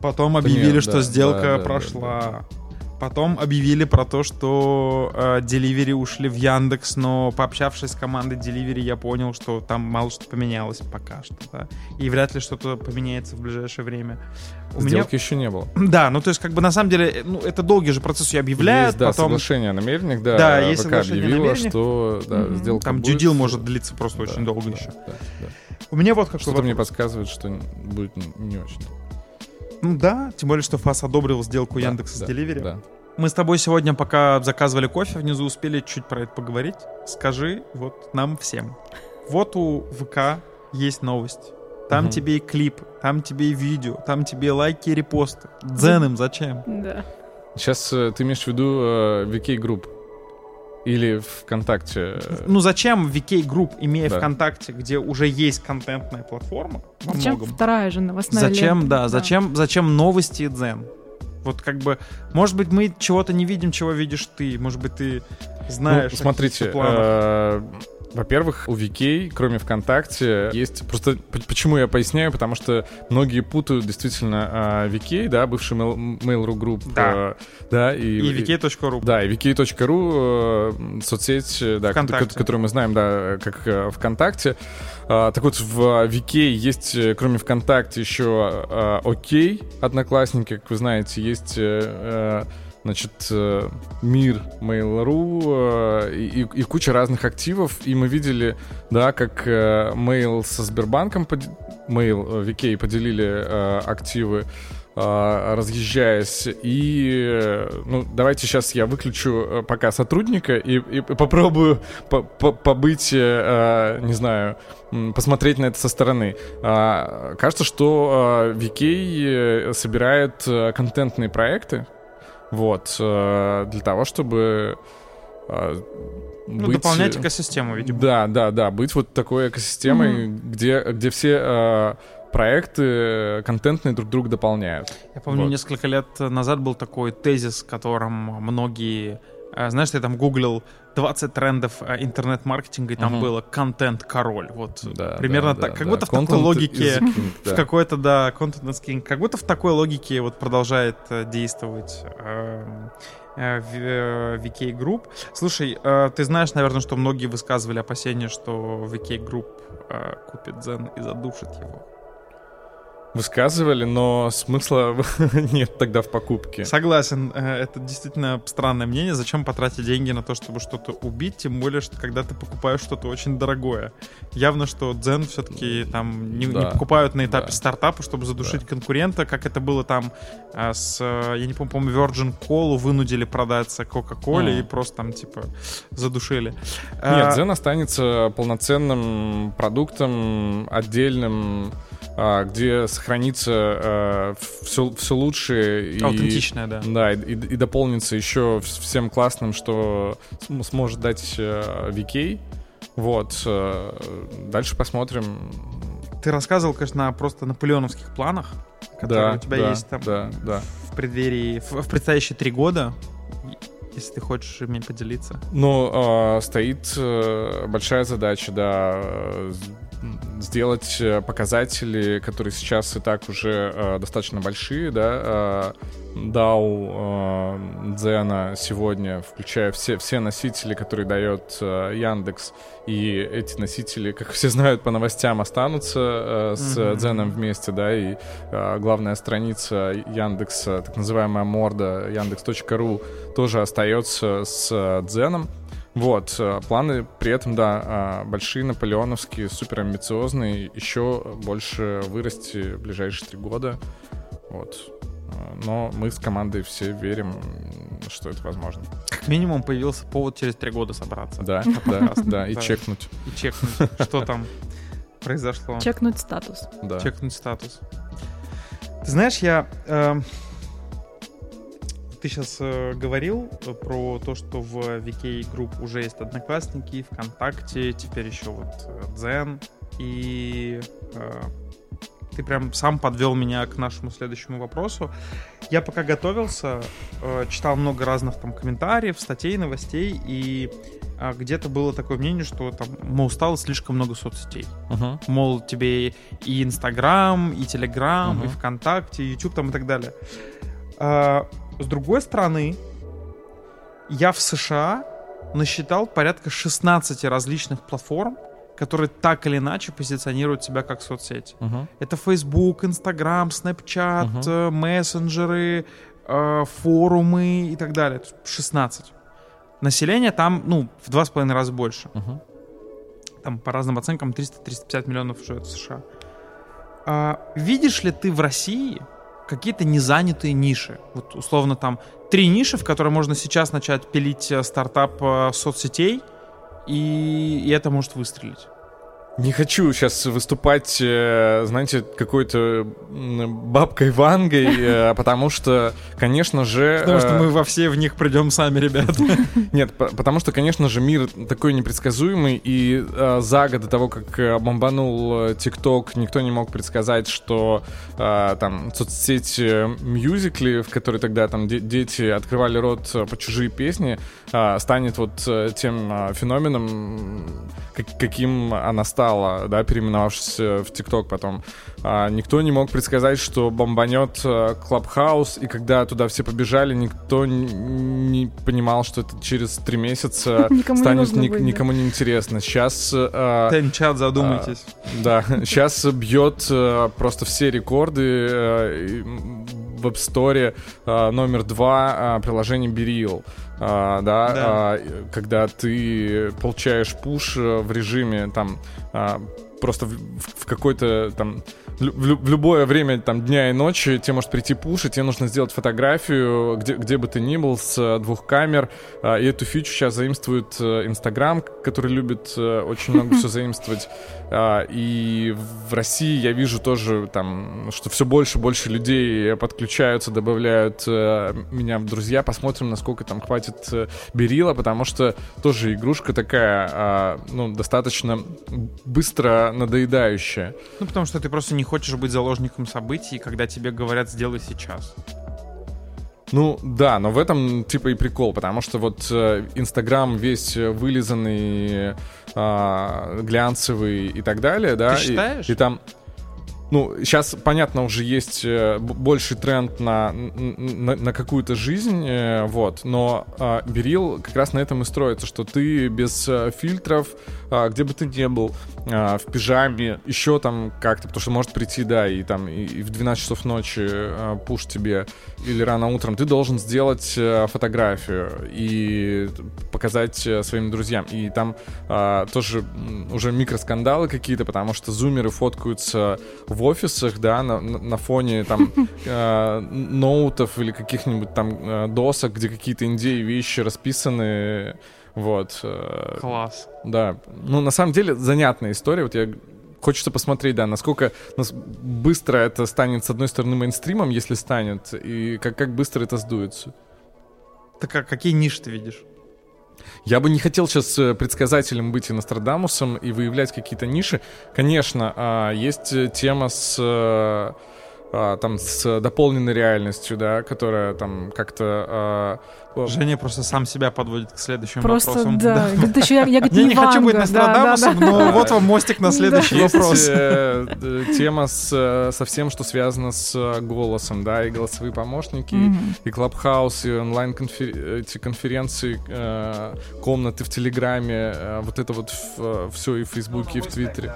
Потом объявили, нет, что да, сделка да, да, прошла. Потом объявили про то, что э, Delivery ушли в Яндекс, но пообщавшись с командой Delivery, я понял, что там мало что поменялось пока что, да. И вряд ли что-то поменяется в ближайшее время. У меня Сделки еще не было. да, ну то есть как бы на самом деле, ну это долгий же процесс, ее объявляют, Есть, да, потом соглашение о намерениях, да. Да, есть ВК соглашение о объявила, намерениях. что да, Мгм. сделка там будет. дюдил может длиться просто Да, очень долго да, еще. да, да. У меня вот какой Что-то мне вопрос. подсказывает, что будет не- не очень. Ну да, тем более, что ФАС одобрил сделку Да, Яндекса да, с Delivery. Да. Мы с тобой сегодня, пока заказывали кофе внизу, успели чуть про это поговорить. Скажи вот нам всем. Вот у ВК есть новость. Там Мгм. тебе и клип, там тебе и видео, там тебе и лайки и репосты. Дзен им зачем? Да. Сейчас э, ты имеешь в виду э, VK Group? Или ВКонтакте? Ну зачем VK Group, имея Да. ВКонтакте, где уже есть контентная платформа, во Зачем многом, вторая же новостная Зачем, лента? да, зачем, зачем новости и дзен? Вот как бы, может быть, мы чего-то не видим, чего видишь ты, может быть, ты знаешь. Ну, смотрите, во-первых, у VK, кроме ВКонтакте, есть... Просто почему я поясняю, потому что многие путают действительно э, VK, да, бывший Mail- Mail.ru Group, Да. э, да, и... и vk.ru. Да, и vk.ru, э, соцсеть, да, ВКонтакте. которую мы знаем, да, как э, ВКонтакте. А, так вот, в VK есть, кроме ВКонтакте, еще э, ОК, Одноклассники, как вы знаете, есть... э, э, Значит, э, мир Mail.ru э, и, и- и куча разных активов. И мы видели, да, как э, Mail со Сбербанком, Mail, э, VK поделили э, активы э, разъезжаясь. И, э, ну, давайте сейчас я выключу э, пока сотрудника и, и попробую по- по- побыть, э, не знаю, посмотреть на это со стороны. А, Кажется, что э, VK э, собирает э, контентные проекты, вот, э, для того, чтобы э, Ну, быть- дополнять экосистему, видимо. да, да, да, быть вот такой экосистемой, где, где все э, проекты контентные друг друга дополняют. Я помню, Вот. несколько лет назад был такой тезис, которым многие... Знаешь, я там гуглил 20 трендов э, интернет-маркетинга, и там Мгм. было контент-король. Вот Да, примерно да, так. да, как да. будто в такой логике, king, в да. какой-то, да, content is king, как будто в такой логике вот продолжает э, действовать эм, э, В- э, VK Group. Слушай, э, ты знаешь, наверное, что многие высказывали опасения, что VK Group э, купит Zen и задушит его. Высказывали, но смысла нет тогда в покупке. Согласен, э, это действительно странное мнение. Зачем потратить деньги на то, чтобы что-то убить, тем более, что когда ты покупаешь что-то очень дорогое. Явно, что Zen все-таки там не, не Да, покупают на этапе да. стартапа, чтобы задушить конкурента, как это было там э, с, э, я не помню, по-моему, Virgin Cola вынудили продаться Coca-Cola Мгм. и просто там типа задушили. Нет, Zen останется полноценным продуктом, отдельным, где сохранится все, все лучшее. И, Аутентичная, да. Да, и, и- и дополнится еще вс- всем классным, что см- сможет дать э, VK. Вот. Дальше посмотрим. Ты рассказывал, конечно, о просто наполеоновских планах, которые Да, у тебя да, есть там да, да. в преддверии, в, в предстоящие три года. Если ты хочешь ими поделиться. Ну, э, стоит э, большая задача, да, сделать э, показатели, которые сейчас и так уже э, достаточно большие, да, э, DAO э, Дзена сегодня, включая все, все носители, которые дает э, Яндекс, и эти носители, как все знают по новостям, останутся э, с Мгм. Дзеном вместе, да, и э, главная страница Яндекса, так называемая морда, яндекс.ру, тоже остается с э, Дзеном. Вот, э, планы при этом, да, э, большие, наполеоновские, супер амбициозные, еще больше вырасти в ближайшие три года. Вот. Э, Но мы с командой все верим, что это возможно. Как минимум появился повод через три года собраться. Да, да, да, и чекнуть. И чекнуть, что там произошло. Чекнуть статус. Да. Чекнуть статус. Ты знаешь, я... ты сейчас говорил э, про то, что в VK Group уже есть Одноклассники, ВКонтакте, теперь еще вот э, Дзен. И э, ты прям сам подвел меня к нашему следующему вопросу. Я пока готовился, э, читал много разных там комментариев, статей, новостей, и э, где-то было такое мнение, что там, мол, стало слишком много соцсетей. Мгм. Мол, тебе и Инстаграм, и Телеграм, и Мгм. ВКонтакте, и Ютуб там и так далее. А, с другой стороны, я в США насчитал порядка 16 различных платформ, которые так или иначе позиционируют себя как соцсети. Мгм. Это Facebook, Instagram, Snapchat, э, мессенджеры, э, форумы и так далее. То есть 16. Население там, ну, в два с половиной раза больше Мгм. там по разным оценкам 300-350 миллионов живет в США. А, видишь ли ты в России какие-то незанятые ниши? Вот условно там три ниши, в которые можно сейчас начать пилить э, стартап э, соцсетей, и, и это может выстрелить. Не хочу сейчас выступать, э, знаете, какой-то бабкой Вангой, э, потому что, конечно же... Потому что э, мы во все в них придем сами, ребята. Нет, по- потому что, конечно же, мир такой непредсказуемый, и за год до того, как бомбанул ТикТок, никто не мог предсказать, что там соцсеть Мьюзикли, в которой тогда там де- дети открывали рот под чужие песни, станет вот тем феноменом, каким она стала, да, переименовавшись э, в ТикТок потом. А, никто не мог предсказать, что бомбанет э, Клабхаус, и когда туда все побежали, никто не понимал, что это через три месяца Никому не станет нужно ни- да. никому не интересно. Сейчас, э, Тайм-чат, задумайтесь. да, сейчас бьет просто все рекорды в App Store номер два приложение Берил. А, да, Да. а, когда ты получаешь пуш э, в режиме там а, просто в, в- какой-то там в, лю- в лю- в любое время там дня и ночи тебе может прийти пуш, и тебе нужно сделать фотографию, где, где бы ты ни был, с э, двух камер. А, и эту фичу сейчас заимствует э, Инстаграм, который любит очень много все заимствовать. А, и в России я вижу тоже там, что все больше и больше людей подключаются, добавляют э, меня в друзья. Посмотрим, насколько там хватит э, Берила, потому что тоже игрушка такая, а, ну, достаточно быстро надоедающая. Ну, потому что ты просто не хочешь быть заложником событий, когда тебе говорят «сделай сейчас». Ну да, но в этом типа и прикол, потому что вот э, Инстаграм весь вылизанный, э, глянцевый и так далее, да. Ты считаешь? И, и там ну, сейчас, понятно, уже есть э, больший тренд на, на, на какую-то жизнь, э, вот, но э, Берил как раз на этом и строится, что ты без э, фильтров, э, где бы ты ни был, э, в пижаме, еще там как-то, потому что может прийти, да, и там и, и в 12 часов ночи э, пуш тебе, или рано утром, ты должен сделать э, фотографию и показать э, своим друзьям. И там э, тоже уже микроскандалы какие-то, потому что зумеры фоткаются в офисах, да, на, на фоне там э, ноутов или каких-нибудь там э, досок, где какие-то индеи вещи расписаны, вот. Э, Класс. Да, ну на самом деле занятная история, вот я хочется посмотреть, да, насколько нас быстро это станет, с одной стороны, мейнстримом, если станет, и как, как быстро это сдуется. Так а какие ниши ты видишь? Я бы не хотел сейчас э, предсказателем быть и Нострадамусом и выявлять какие-то ниши. Конечно, а, есть э, тема с э, а, там с дополненной реальностью, да, которая там как-то... А... Женя просто сам себя подводит к следующим просто, вопросам. да. да. Говорит, еще я, я, я не хочу быть Нострадамусом, да, да, да. но вот вам мостик на следующий Есть, вопрос. Э, тема с, со всем, что связано с голосом, да, и голосовые помощники, mm-hmm. и Клабхаус, и онлайн-конференции, э, комнаты в Телеграме, э, вот это вот все и в Фейсбуке, и в Твиттере.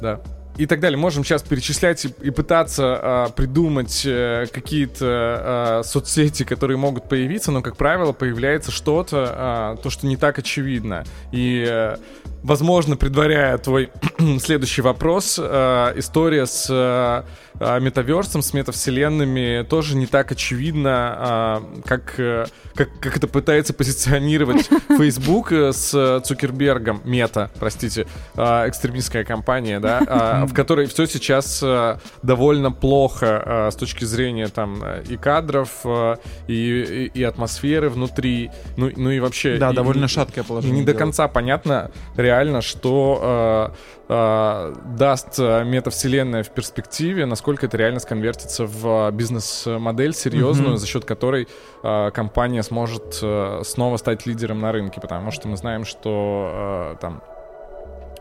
Да и так далее. Можем сейчас перечислять и, и пытаться э, придумать э, какие-то э, соцсети, которые могут появиться, но, как правило, появляется что-то, э, то, что не так очевидно. И, э, возможно, предваряя твой следующий вопрос, э, история с э, метаверсом, с метавселенными тоже не так очевидно, э, как, э, как, как это пытается позиционировать Facebook с Цукербергом, мета, простите, э, экстремистская компания, да, э, в которой все сейчас э, довольно плохо э, с точки зрения там и кадров, э, и, и, и атмосферы внутри, ну, ну и вообще... Да, и, довольно и, шаткое положение. И не до конца понятно реально, что э, э, даст метавселенная в перспективе, насколько это реально сконвертится в бизнес-модель серьезную, mm-hmm. за счет которой э, компания сможет э, снова стать лидером на рынке, потому что мы знаем, что э, там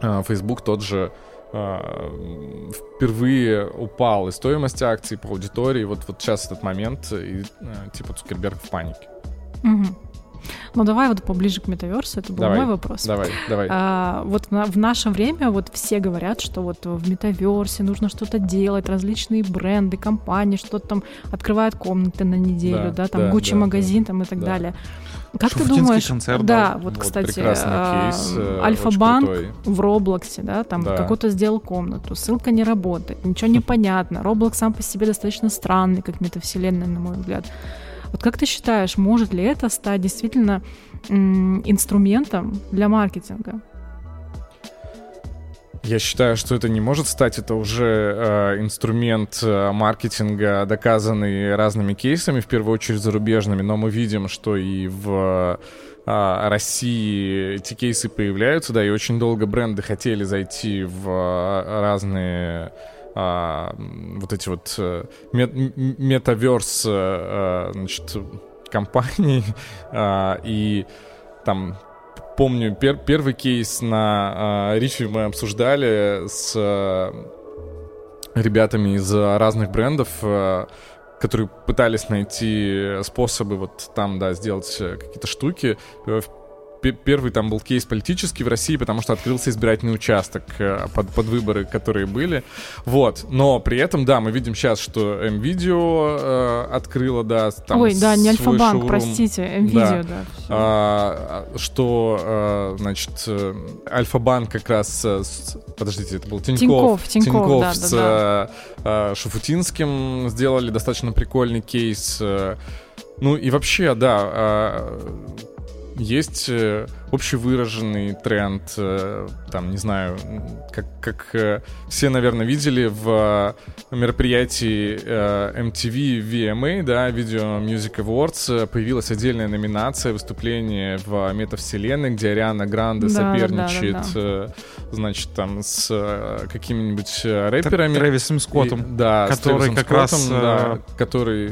э, Facebook тот же впервые упал и стоимость акций по аудитории. Вот, вот сейчас этот момент, и э, типа Цукерберг в панике. Угу. Ну давай вот поближе к метаверсу, это был давай, мой вопрос. Давай, давай. А, вот на, в наше время вот все говорят, что вот в метаверсе нужно что-то делать, различные бренды, компании, что-то там открывают комнаты на неделю, да, да там да, Гуччи да, магазин да, там и так да. далее. Как ты думаешь? Концерт, да, да, вот, вот кстати, кейс, э, Альфа-банк в Роблоксе, да, там да. какой-то сделал комнату, ссылка не работает, ничего не понятно. Роблокс сам по себе достаточно странный, как метавселенная, на мой взгляд. Вот как ты считаешь, может ли это стать действительно инструментом для маркетинга? Я считаю, что это не может стать, это уже э, инструмент э, маркетинга, доказанный разными кейсами, в первую очередь зарубежными, но мы видим, что и в э, России эти кейсы появляются, да, и очень долго бренды хотели зайти в э, разные а, вот эти вот э, мет, метаверс, э, значит, компаний, а, и там помню, пер, первый кейс на а, Ричи мы обсуждали с а, ребятами из разных брендов, а, которые пытались найти способы вот там, да, сделать какие-то штуки первый там был кейс политический в России, потому что открылся избирательный участок э, под, под выборы, которые были. Вот. Но при этом, да, мы видим сейчас, что МВидео э, открыла, да, там Ой, да, не Альфа-банк, простите, МВидео, да. да а, что, а, значит, э, Альфа-банк как раз, с, подождите, это был Тиньков. Тиньков, Тиньков, Тиньков да, с да, да. Шафутинским сделали достаточно прикольный кейс. Ну и вообще, да, есть э, общевыраженный тренд, э, там, не знаю, как, как э, все, наверное, видели в мероприятии э, MTV VMA, да, Video Music Awards, появилась отдельная номинация выступление в метавселенной, где Ариана Гранде Да, соперничает, да, да, э, значит, там с какими-нибудь рэперами. Трэвисом Скоттом. И- да, с который как раз, Скоттом, да, э, который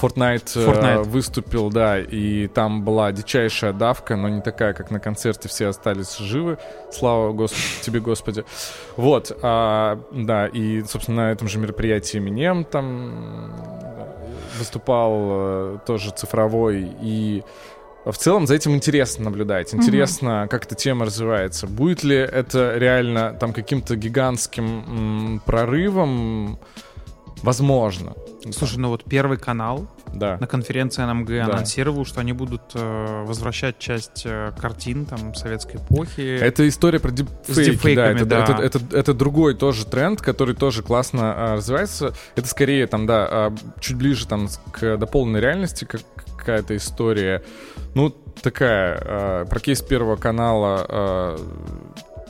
Fortnite, Fortnite. выступил, да, и там была дичайшая давка, но не такая, как на концерте, все остались живы, слава Гос- тебе, Господи. Вот, а, да, и, собственно, на этом же мероприятии Минем там выступал э, тоже цифровой, и в целом за этим интересно наблюдать. Интересно, как эта тема развивается. Будет ли это реально там каким-то гигантским м, прорывом? Возможно. Слушай, ну вот первый канал Да. на конференции НМГ Да. анонсировал, что они будут э, возвращать часть э, картин там советской эпохи. Это история про дипфейки, С дипфейками, да, это, да. Это, это- это другой тоже тренд, который тоже классно а, развивается. Это скорее там, да, а, чуть ближе там к дополненной реальности, как какая-то история. Ну, такая, а, про кейс Первого канала,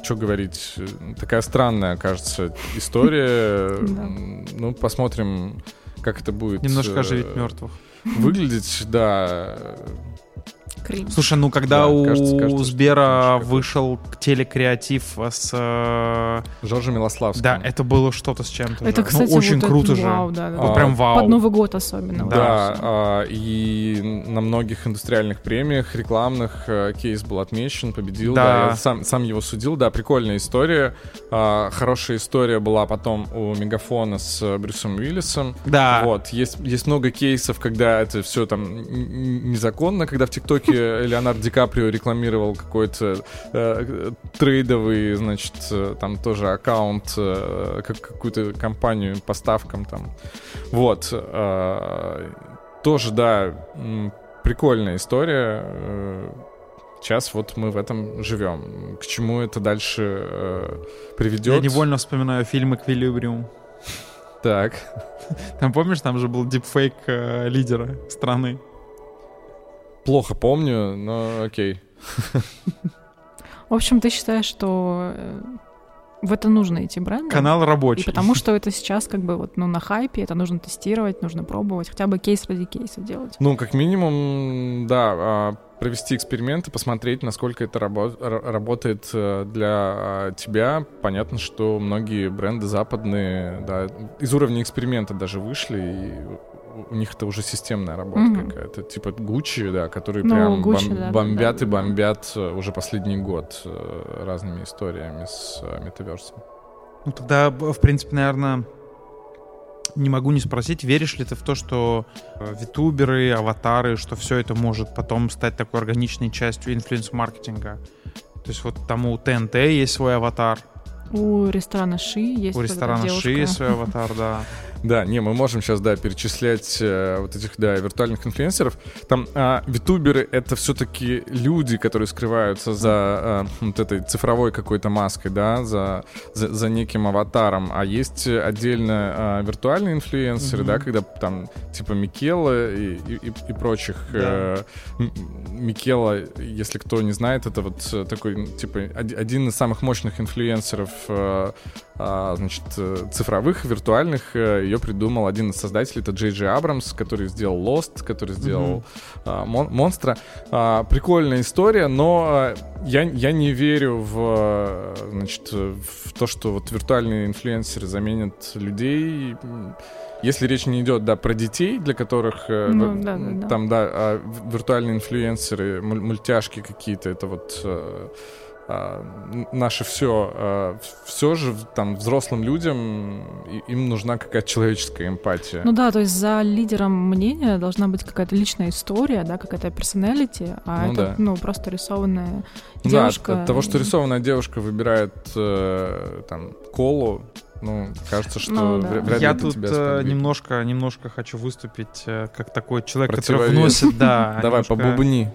что говорить, э, такая странная, кажется, история. Ну, посмотрим, как это будет Немножко э, оживить мертвых. выглядеть, да. Кринж. Слушай, ну когда Да, у кажется- кажется, Сбера вышел телекреатив с... э, Жоржа Милославского. Да, это было что-то с чем-то. Это, же. кстати, ну, очень вот это круто вау, же. да, да, Вот да. прям вау. Под Новый год особенно. Да. Да, а, и на многих индустриальных премиях рекламных э, кейс был отмечен, победил. Да. Да, я сам, сам его судил. Да, прикольная история. А, хорошая история была потом у Мегафона с э, Брюсом Уиллисом. Да. Вот, есть, есть много кейсов, когда это все там незаконно, когда в ТикТоке Леонардо Ди Каприо рекламировал какой-то э, трейдовый, значит, э, там тоже аккаунт, э, как какую-то компанию по ставкам там. Вот. э, тоже, да, прикольная история. э, Сейчас вот мы в этом живем. К чему это дальше э, приведет? Я невольно вспоминаю фильм «Эквилибриум». Так. Там, помнишь, там же был дипфейк э, лидера страны. Плохо помню, но окей. В общем, ты считаешь, что э, в это нужно идти брендом? Канал И рабочий. потому что это сейчас как бы вот ну на хайпе, это нужно тестировать, нужно пробовать, хотя бы кейс ради кейса делать. Ну, как минимум, да, а, провести эксперименты, посмотреть, насколько это рабо- работает э, для а, тебя. Понятно, что многие бренды западные, да, из уровня эксперимента даже вышли, и у- них это уже системная работа Мгм. какая-то. Типа Гуччи, да, которые Ну, прям Gucci, бом- да, да, бомбят да, и да. бомбят э, уже последний год э, разными историями с э, метаверсом. Ну тогда, в принципе, наверное, не могу не спросить, веришь ли ты в то, что витуберы, аватары, что все это может потом стать такой органичной частью инфлюенс-маркетинга? То есть вот там у ТНТ есть свой аватар, У ресторана Ши есть у ресторана. Ши есть свой аватар, да. Да, не, мы можем сейчас, да, перечислять э, вот этих, да, виртуальных инфлюенсеров. Там а, витуберы — это все-таки люди, которые скрываются за а, вот этой цифровой какой-то маской, да, за, за, за неким аватаром. А есть отдельно а, виртуальные инфлюенсеры, Мгм. да, когда там типа Микела и, и, и- и прочих. э, М- Микела, если кто не знает, это вот э, такой, типа, оди- один из самых мощных инфлюенсеров э, значит, э, цифровых, виртуальных. э, Ее придумал один из создателей, это Джей Джей Абрамс, который сделал Lost, который сделал а, Мон- Монстра. А, Прикольная история, но а, я, я не верю в, э, значит, в то, что вот виртуальные инфлюенсеры заменят людей. Если речь не идет, да, про детей, для которых э, Ну, в- да, да, да. там, да, а, в- виртуальные инфлюенсеры, муль- мультяшки какие-то, это вот э, наше все, все же там взрослым людям им нужна какая-то человеческая эмпатия. Ну да, то есть за лидером мнения должна быть какая-то личная история, да, какая-то персоналити, а Ну это, да. ну, просто рисованная Ну девушка. Да, от, того, что рисованная девушка выбирает э, там колу, ну, кажется, что Ну да. вря- вряд ли Я тут тебя э, немножко, немножко хочу выступить э, как такой человек, который вносит, да. Давай, немножко- побубни.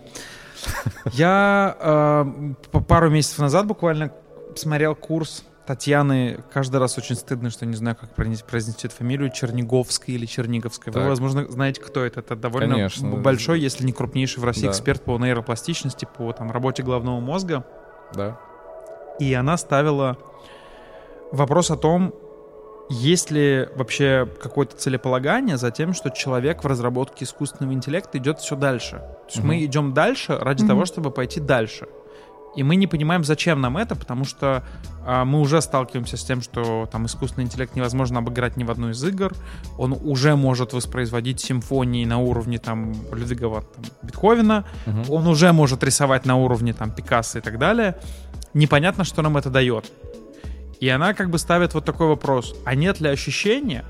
Я э, пару месяцев назад буквально смотрел курс Татьяны каждый раз очень стыдно, что не знаю, как произнести, эту фамилию, Черниговской или Черниговской. Вы, Так. возможно, знаете, кто это. Это довольно Конечно. большой, если не крупнейший в России Да. эксперт по нейропластичности, по там, работе головного мозга. Да. И она ставила вопрос о том, есть ли вообще какое-то целеполагание за тем, что человек в разработке искусственного интеллекта идет все дальше. То есть Мгм. мы идем дальше ради Мгм. того, чтобы пойти дальше. И мы не понимаем, зачем нам это, потому что а, мы уже сталкиваемся с тем, что там искусственный интеллект невозможно обыграть ни в одну из игр. Он уже может воспроизводить симфонии на уровне там Людвига там, Бетховена. Мгм. Он уже может рисовать на уровне там Пикассо и так далее. Непонятно, что нам это дает. И она как бы ставит вот такой вопрос. А нет ли ощущения,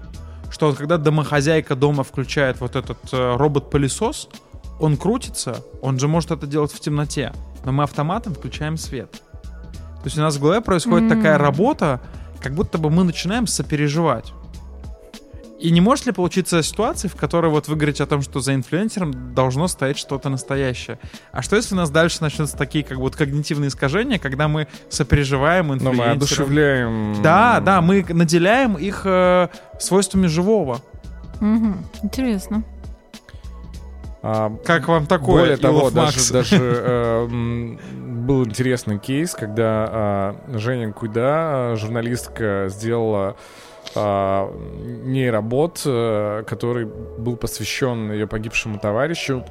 что вот когда домохозяйка дома включает вот этот э, робот-пылесос, он крутится, он же может это делать в темноте, но мы автоматом включаем свет. То есть у нас в голове происходит М. такая работа, как будто бы мы начинаем сопереживать. И не может ли получиться ситуация, в которой вот вы говорите о том, что за инфлюенсером должно стоять что-то настоящее? А что если у нас дальше начнутся такие как вот когнитивные искажения, когда мы сопереживаем Но инфлюенсеров? мы одушевляем... Да, да, мы наделяем их э, свойствами живого. Мгм. Интересно. А, Как вам такое, Более того, Илов даже, Макс? даже э, был интересный кейс, когда а, Женя Куйда, а, журналистка, сделала а, нейробот, э, который был посвящен ее погибшему товарищу.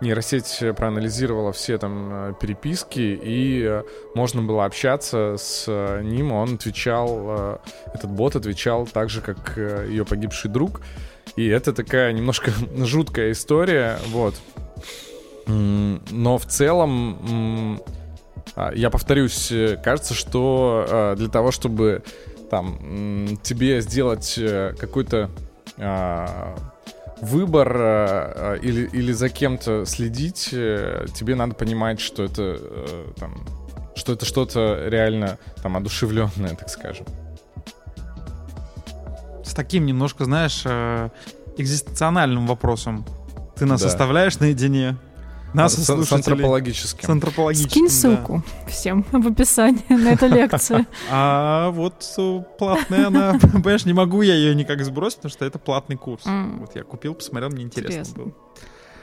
Нейросеть проанализировала все там э, переписки, и э, можно было общаться с ним. Он отвечал, этот бот отвечал так же, как ее погибший друг. И это такая немножко жуткая история, вот. Но в целом, а, я повторюсь, кажется, что для того, чтобы там тебе сделать э, какой-то а, выбор э, э, или, или за кем-то следить, э, тебе надо понимать, что это э, там, что это что-то реально там одушевленное, так скажем. С таким немножко, знаешь, э, экзистенциональным вопросом. Ты нас Да. оставляешь наедине? Нас с, с слушателей. антропологическим. С антропологическим, Скинь да. ссылку всем в описании на эту лекцию. А вот э, платная она, понимаешь, не могу я ее никак сбросить, потому что это платный курс. Вот я купил, посмотрел, мне интересно Интересно. было.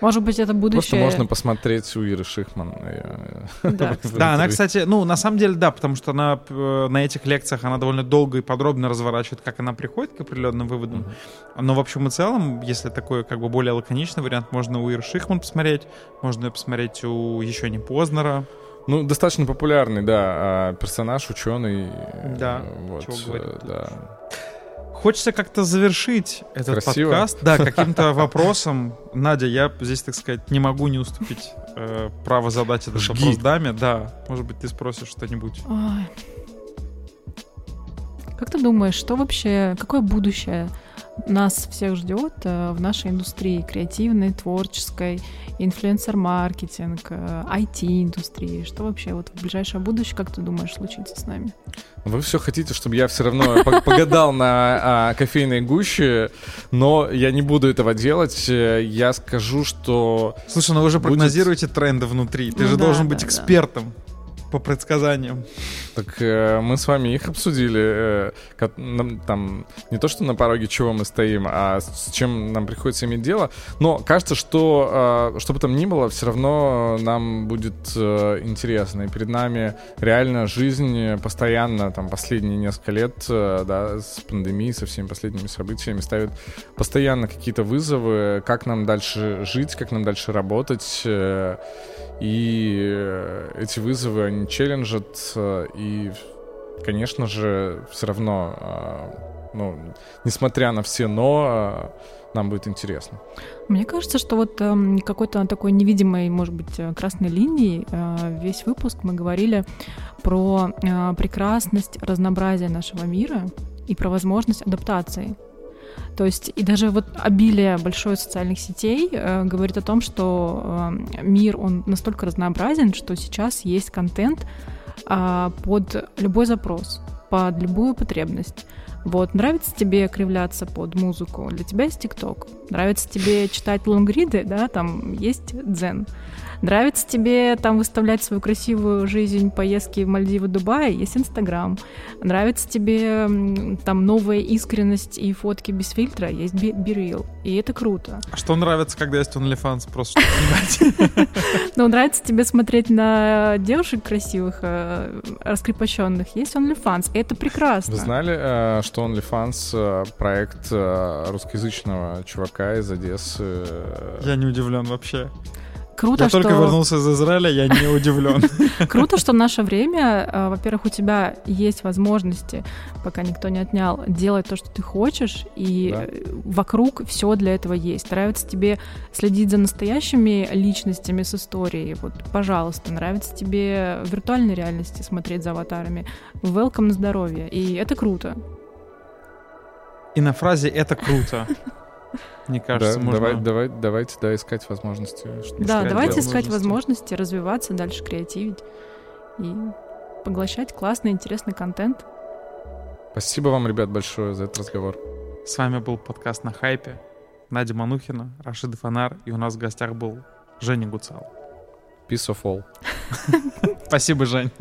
Может быть, это Просто будущее... можно посмотреть у Иры Шихман. э, Да. Да, она, кстати, ну, на самом деле, да, потому что она э, на этих лекциях, она довольно долго и подробно разворачивает, как она приходит к определенным выводам. Но в общем и целом, если такой как бы более лаконичный вариант, можно у Иры Шихман посмотреть, можно ее посмотреть у еще не Познера. Ну, достаточно популярный, да, а, персонаж, ученый. э, Да, вот, чего э, говорить. да. Хочется как-то завершить этот Красиво. подкаст. Да, каким-то вопросом. Надя, я здесь, так сказать, не могу не уступить э, право задать этот Жги. вопрос даме. Да, может быть, ты спросишь что-нибудь. Ой. Как ты думаешь, что вообще, какое будущее нас всех ждет э, в нашей индустрии креативной, творческой, инфлюенсер-маркетинг, э, IT-индустрии? Что вообще вот в ближайшее будущее, как ты думаешь, случится с нами? Вы все хотите, чтобы я все равно по- погадал на а, кофейной гуще, но я не буду этого делать. Э, Я скажу, что Слушай, ну вы же прогнозируете тренды внутри. Ты Ну же должен быть экспертом по предсказаниям. Так э, мы с вами их обсудили. э, нам там не то, что на пороге чего мы стоим, а с с чем нам приходится иметь дело. Но кажется, что э, что бы там ни было, все равно нам будет э, интересно. И перед нами реально жизнь постоянно, там, последние несколько лет, э, да, с пандемией, со всеми последними событиями, ставит постоянно какие-то вызовы, как нам дальше жить, как нам дальше работать. э, И э, эти вызовы, они челленджат, э, и, конечно же, все равно, э, ну, несмотря на все «но», э, нам будет интересно. Мне кажется, что вот эм, какой-то такой невидимой, может быть, э, красной линией э, весь выпуск мы говорили про э, прекрасность разнообразия нашего мира и про возможность адаптации. То есть и даже вот обилие большой социальных сетей э, говорит о том, что э, мир, он настолько разнообразен, что сейчас есть контент а, под любой запрос, под любую потребность. Вот, нравится тебе кривляться под музыку, для тебя есть ТикТок. Нравится тебе читать лонгриды, да, там есть дзен. Нравится тебе там выставлять свою красивую жизнь, поездки в Мальдивы, Дубай, есть Инстаграм. Нравится тебе там новая искренность и фотки без фильтра, есть Real. И это круто. А что нравится, когда есть OnlyFans, просто чтобы Ну, нравится тебе смотреть на девушек красивых, э, раскрепощенных, есть OnlyFans, и это прекрасно. Вы знали, э, что OnlyFans э, проект русскоязычного чувака из Одессы? Я не удивлен вообще. Круто, я что... только вернулся из Израиля, я не удивлен. Круто, что в наше время, э, во-первых, у тебя есть возможности, пока никто не отнял, делать то, что ты хочешь, и да. вокруг все для этого есть. Нравится тебе следить за настоящими личностями с историей, вот, пожалуйста. Нравится тебе в виртуальной реальности смотреть за аватарами. Welcome на здоровье. И это круто. И на фразе «это круто» Мне кажется, да, можно... Давай, давай, давайте, да, искать возможности. Да, давайте искать возможности, развиваться, дальше креативить и поглощать классный, интересный контент. Спасибо вам, ребят, большое за этот разговор. С вами был подкаст «На хайпе». Надя Манухина, Рашид Фонар, и у нас в гостях был Женя Гуцал. Peace of all. Спасибо, Жень.